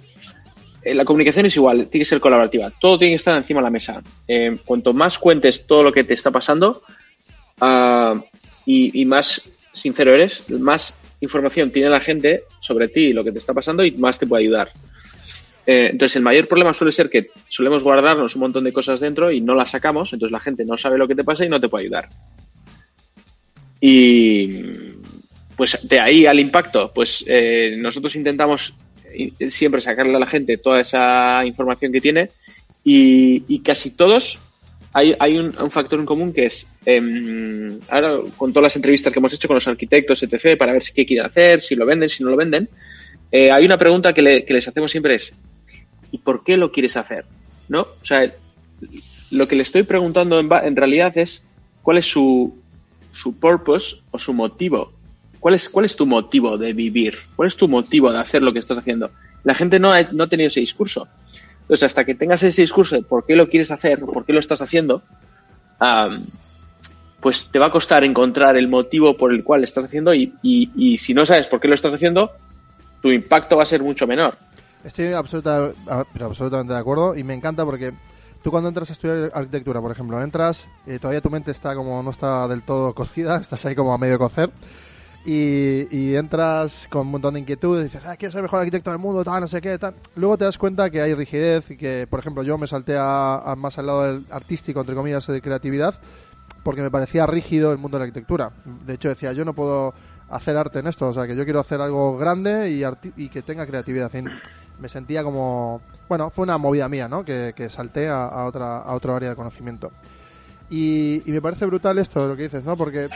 Eh, la comunicación es igual, tiene que ser colaborativa. Todo tiene que estar encima de la mesa. Cuanto más cuentes todo lo que te está pasando ah, y, y más sincero eres, más información tiene la gente sobre ti y lo que te está pasando y más te puede ayudar. Eh, entonces, el mayor problema suele ser que solemos guardarnos un montón de cosas dentro y no las sacamos, entonces la gente no sabe lo que te pasa y no te puede ayudar. Y pues de ahí al impacto, pues eh, nosotros intentamos i- siempre sacarle a la gente toda esa información que tiene y casi todos hay, hay un, factor en común que es, em, ahora con todas las entrevistas que hemos hecho con los arquitectos, etc., para ver si qué quieren hacer, si lo venden, si no lo venden, eh, hay una pregunta que, le- que les hacemos siempre es, ¿y por qué lo quieres hacer? ¿No? O sea, lo que le estoy preguntando en, en realidad es cuál es su, su purpose o su motivo. ¿Cuál es, ¿Cuál es tu motivo de vivir? ¿Cuál es tu motivo de hacer lo que estás haciendo? La gente no ha, no ha tenido ese discurso. Entonces, hasta que tengas ese discurso de por qué lo quieres hacer, por qué lo estás haciendo, am, pues te va a costar encontrar el motivo por el cual lo estás haciendo y, y- y si no sabes por qué lo estás haciendo, tu impacto va a ser mucho menor. Estoy absoluta, absolutamente de acuerdo y me encanta porque tú cuando entras a estudiar arquitectura, por ejemplo, entras, eh, todavía tu mente está como no está del todo cocida, [LAUGHS] estás ahí como a medio cocer y, entras con un montón de inquietudes, dices, ah, quiero ser el mejor arquitecto del mundo, tal, no sé qué, tal. Luego te das cuenta que hay rigidez y que, por ejemplo, yo me salté a, más al lado del artístico, entre comillas, de creatividad, porque me parecía rígido el mundo de la arquitectura. De hecho, decía, yo no puedo hacer arte en esto, o sea, que yo quiero hacer algo grande y, y que tenga creatividad. Me sentía como, bueno, fue una movida mía, ¿no? Que, que salté a, otra, a otro área de conocimiento. Y, y me parece brutal esto, lo que dices, ¿no? Porque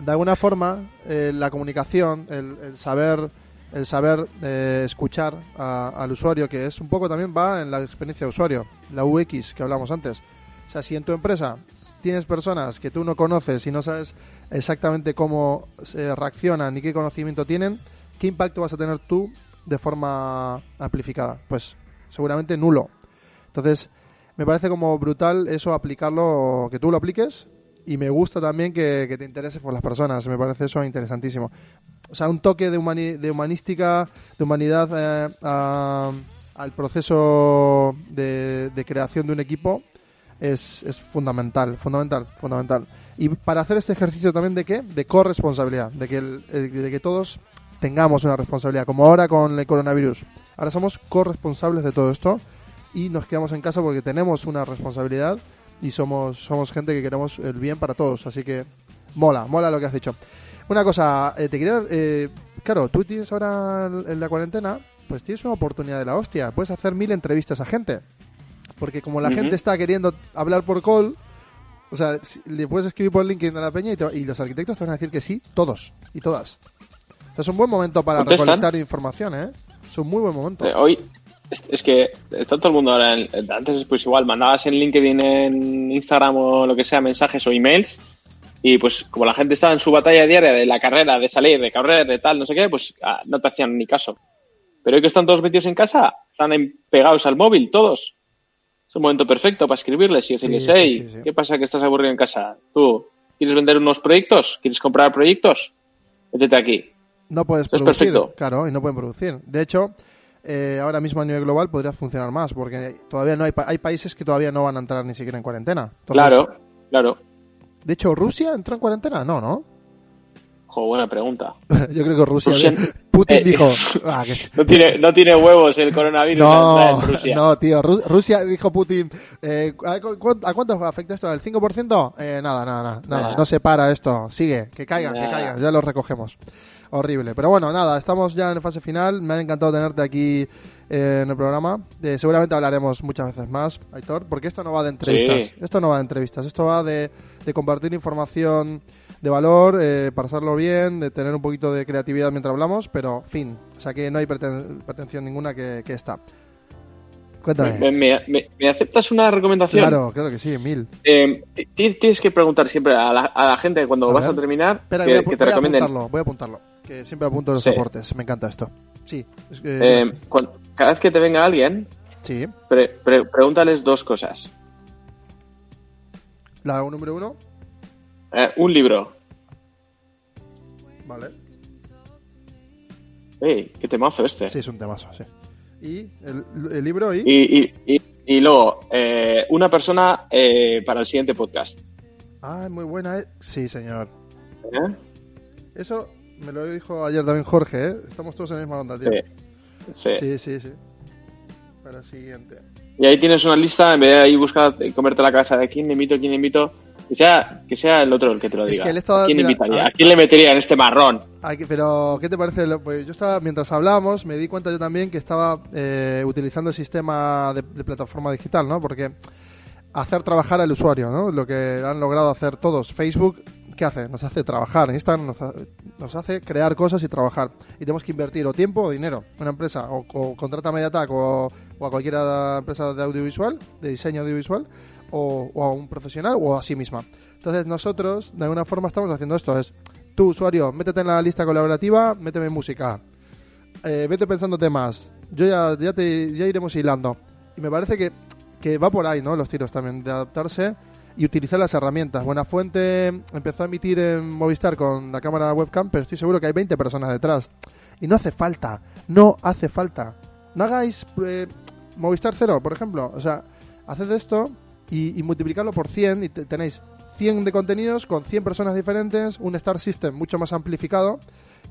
de alguna forma eh, la comunicación, el, saber, el saber eh, escuchar al usuario, que es un poco también va en la experiencia de usuario, la UX que hablamos antes. O sea, si en tu empresa tienes personas que tú no conoces y no sabes exactamente cómo se reaccionan ni qué conocimiento tienen, ¿qué impacto vas a tener tú de forma amplificada? Pues seguramente nulo. Entonces, me parece como brutal eso aplicarlo, que tú lo apliques y me gusta también que, te intereses por las personas, me parece eso interesantísimo. O sea, un toque de, humani- de humanística, de humanidad eh, a- al proceso de, creación de un equipo es, es fundamental, fundamental, fundamental. Y para hacer este ejercicio también de qué? De corresponsabilidad, de que, de que todos tengamos una responsabilidad, como ahora con el coronavirus. Ahora somos corresponsables de todo esto y nos quedamos en casa porque tenemos una responsabilidad y somos, somos gente que queremos el bien para todos. Así que mola, mola lo que has dicho. Una cosa, eh, te quería... eh, claro, tú tienes ahora en la cuarentena, pues tienes una oportunidad de la hostia. Puedes hacer mil entrevistas a gente. Porque como la gente está queriendo hablar por call, o sea, si- le puedes escribir por LinkedIn a la peña y, te- y los arquitectos te van a decir que sí, todos y todas. O sea, es un buen momento para recolectar información, ¿eh? Es un muy buen momento. Eh, hoy es, es que está todo el mundo ahora. en- antes, pues igual, mandabas en LinkedIn, en Instagram o lo que sea, mensajes o emails. Y pues, como la gente estaba en su batalla diaria de la carrera, de salir, de correr, de tal, no sé qué, pues ah, no te hacían ni caso. Pero hoy que están todos metidos en casa, están pegados al móvil, todos. Es un momento perfecto para escribirles y decirles, sí, hey, sí, sí. ¿qué pasa que estás aburrido en casa? ¿Tú quieres vender unos proyectos? ¿Quieres comprar proyectos? Métete aquí. No puedes Es producir, perfecto. claro, y no pueden producir. De hecho, eh, ahora mismo a nivel global podría funcionar más, porque todavía no hay, pa- hay países que todavía no van a entrar ni siquiera en cuarentena. Entonces, claro, claro. De hecho, ¿Rusia entra en cuarentena? No, ¿no? Jo, buena pregunta. [LAUGHS] Yo creo que Rusia... Rusia- [LAUGHS] Putin eh, dijo... [LAUGHS] "Ah, que sí". No tiene, no tiene huevos el coronavirus No, en Rusia. no, tío. Ru- Rusia dijo Putin. Eh, ¿a, cu- cuán- a cuánto afecta esto? ¿Al 5%? Eh, nada, nada, nada, nada. No se para esto. Sigue, que caigan, que caigan. Ya los recogemos. Horrible. Pero bueno, nada, estamos ya en fase final. Me ha encantado tenerte aquí eh, en el programa. Eh, seguramente hablaremos muchas veces más, Aitor, porque esto no va de entrevistas. Sí. Esto no va de entrevistas. Esto va de, de compartir información de valor, eh, para hacerlo bien, de tener un poquito de creatividad mientras hablamos, pero fin. O sea que no hay preten- pretensión ninguna que, que esta. Cuéntame. ¿Me, me- me- me aceptas una recomendación? Claro, claro que sí, mil. Eh, ti- ti- tienes que preguntar siempre a la, a la gente cuando A vas ver. a terminar Espera, que, voy, a, que te voy a recomienden. apuntarlo, voy a apuntarlo. Que siempre apunto los Sí. aportes. Me encanta esto. Sí. es que- Eh, cada vez que te venga alguien, sí. pre- pre- pregúntales dos cosas. La número uno. Eh, un libro. Vale. Ey, qué temazo este. Sí, es un temazo, sí. Y el, el libro y... Y, y- luego, eh, una persona para el siguiente podcast. Ah, muy buena. Sí, señor. ¿Eh? Eso me lo dijo ayer también Jorge, ¿eh? Estamos todos en la misma onda, tío. Sí. Sí. Sí, sí, sí. Para el siguiente. Y ahí tienes una lista, en vez de ahí buscar eh, comerte la cabeza de quién invito, quién invito, que sea, que sea el otro el que te lo Es diga. que él estaba- ¿A quién mira, invitaría? a- ¿A quién le metería en este marrón? Pero, ¿qué te parece? Pues yo estaba, mientras hablábamos, me di cuenta yo también que estaba eh, utilizando el sistema de, de plataforma digital, ¿no? Porque hacer trabajar al usuario, ¿no? Lo que han logrado hacer todos. Facebook, ¿qué hace? Nos hace trabajar. Instagram nos, ha- nos hace crear cosas y trabajar. Y tenemos que invertir o tiempo o dinero. Una empresa, o, contrata a Mediatak o, o a cualquier empresa de audiovisual, de diseño audiovisual, o, o a un profesional o a sí misma. Entonces nosotros, de alguna forma, estamos haciendo esto. Es, tú, usuario, métete en la lista colaborativa, méteme música. Eh, vete pensando temas. Yo ya, ya, te, ya iremos hilando. Y me parece que, que va por ahí, ¿no? Los tiros también, de adaptarse y utilizar las herramientas. Buenafuente empezó a emitir en Movistar con la cámara webcam, pero estoy seguro que hay 20 personas detrás. Y no hace falta, no hace falta. No hagáis eh, Movistar Cero, por ejemplo. O sea, haced esto y, y multiplicarlo por 100 y te- tenéis 100 de contenidos con 100 personas diferentes, un Star System mucho más amplificado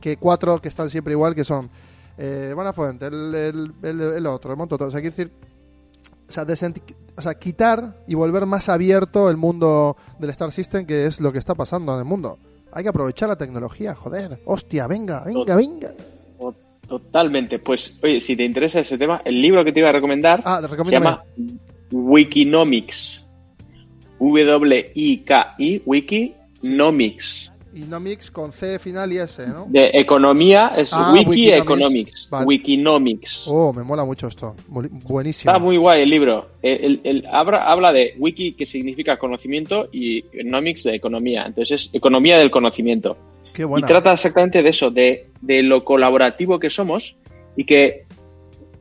que cuatro que están siempre igual, que son eh, Buenafuente, el, el, el, el otro, el monto, todo. O sea, quiero decir, o sea, quitar y volver más abierto el mundo del Star System, que es lo que está pasando en el mundo. Hay que aprovechar la tecnología, joder. Hostia, venga, venga, venga. Totalmente. Pues, oye, si te interesa ese tema, el libro que te iba a recomendar Ah, se llama Wikinomics. W-I-K-I, Wikinomics. Y no mix con C final y S, ¿no? De economía es Ah, Wiki Wikinomics. Economics. Vale. Wikinomics. Oh, me mola mucho esto. Buenísimo. Está muy guay el libro. El, el- el- habla, habla de wiki que significa conocimiento y economics de economía. Entonces es economía del conocimiento. Qué Y buena. trata exactamente de eso, de, de lo colaborativo que somos y que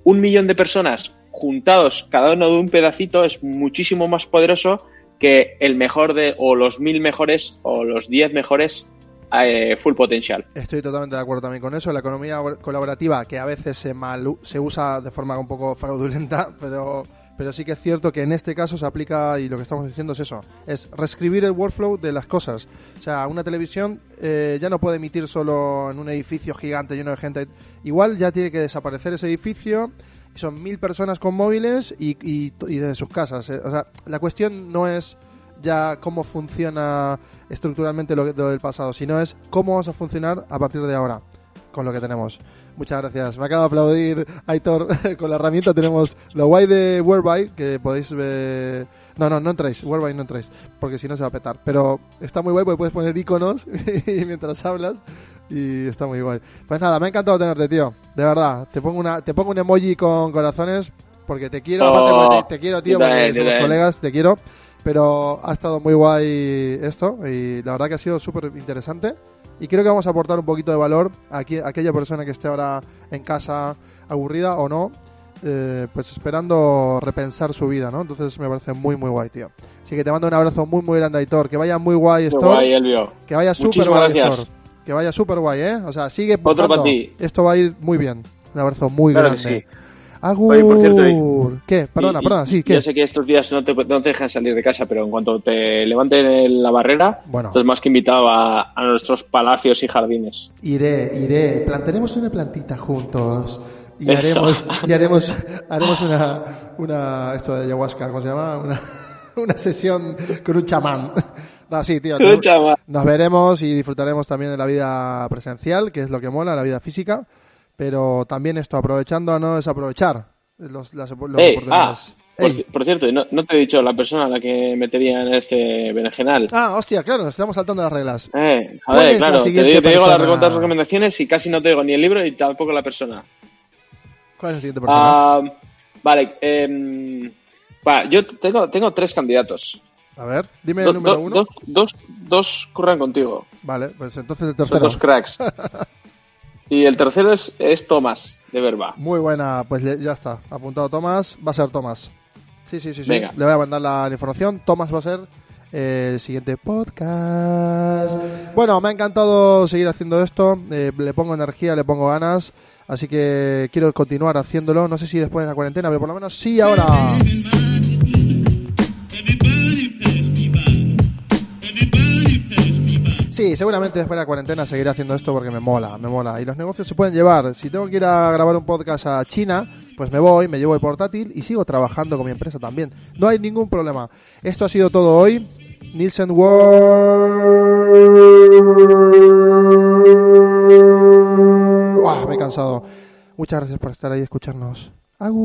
un millón de personas juntados, cada uno de un pedacito, es muchísimo más poderoso que el mejor de, o los mil mejores, o los diez mejores eh, full potential. Estoy totalmente de acuerdo también con eso. La economía colaborativa, que a veces se, mal, se usa de forma un poco fraudulenta, [LAUGHS] pero, pero sí que es cierto que en este caso se aplica y lo que estamos diciendo es eso, es reescribir el workflow de las cosas. O sea, una televisión eh, ya no puede emitir solo en un edificio gigante lleno de gente. Igual ya tiene que desaparecer ese edificio. Son mil personas con móviles y, y, y desde sus casas. eh. O sea, la cuestión no es ya cómo funciona estructuralmente lo, que- lo del pasado, sino es cómo vamos a funcionar a partir de ahora con lo que tenemos. Muchas gracias. Me acaba de aplaudir Aitor. [LAUGHS] con la herramienta tenemos lo guay de Whereby, que podéis ver... No, no, no entréis. Whereby no entréis, porque si no se va a petar. Pero está muy guay porque puedes poner iconos [LAUGHS] y mientras hablas y está muy guay. Pues nada, me ha encantado tenerte, tío. De verdad. Te pongo, una, te pongo un emoji con corazones porque te quiero. Oh, aparte te, te quiero, tío, porque somos también. colegas, te quiero. Pero ha estado muy guay esto y la verdad que ha sido súper interesante. Y creo que vamos a aportar un poquito de valor a, aquí- a aquella persona que esté ahora en casa aburrida o no, eh, pues esperando repensar su vida, ¿no? Entonces me parece muy, muy guay, tío. Así que te mando un abrazo muy, muy grande, Aitor. Que vaya muy guay esto. Que vaya súper guay. Héctor. Que vaya súper guay, ¿eh? O sea, sigue Otro empujando. para ti. Esto va a ir muy bien. Un abrazo muy Claro que grande. sí. Agur. Oye, por cierto, ¿Qué? Perdona, Y- perdona, sí, ¿qué? Ya sé que estos días no te, no te dejan salir de casa, pero en cuanto te levanten en la barrera, Bueno. estás más que invitado a, a nuestros palacios y jardines. Iré, iré. Plantaremos una plantita juntos. Y Eso. haremos, y haremos, [LAUGHS] haremos una, una, esto de ayahuasca, ¿cómo se llama? Una, [LAUGHS] una sesión con un chamán. No, sí, tío. Chamán. Nos veremos y disfrutaremos también de la vida presencial, que es lo que mola, la vida física. Pero también esto, aprovechando a no desaprovechar los, las, los Ey, ah, oportunidades. por, Ey. ci- por cierto, no, no te he dicho la persona a la que metería en este berenjenal. Ah, hostia, claro, nos estamos saltando las reglas. Eh, ¿Cuál joder, es la claro, te, digo- te digo las recomendaciones y casi no te digo ni el libro y tampoco la persona. ¿Cuál es la siguiente persona? Ah, Vale, va, yo tengo, tengo tres candidatos. A ver, dime Do- el número do- uno. dos, dos, dos corren contigo. Vale, pues entonces el Son tercero. dos cracks. [LAUGHS] y el tercero es, es Tomás, de Verba. Muy buena, pues le- ya está. Apuntado Tomás, va a ser Tomás. Sí, sí, sí, sí. Venga. Le voy a mandar la, la información. Tomás va a ser eh, el siguiente podcast. Bueno, me ha encantado seguir haciendo esto. Eh, le pongo energía, le pongo ganas. Así que quiero continuar haciéndolo. No sé si después de la cuarentena, pero por lo menos sí ahora. Sí, seguramente después de la cuarentena seguiré haciendo esto porque me mola, me mola. Y los negocios se pueden llevar. Si tengo que ir a grabar un podcast a China, pues me voy, me llevo el portátil y sigo trabajando con mi empresa también. No hay ningún problema. Esto ha sido todo hoy. Nielsen World. Me he cansado. Muchas gracias por estar ahí y escucharnos. Agur.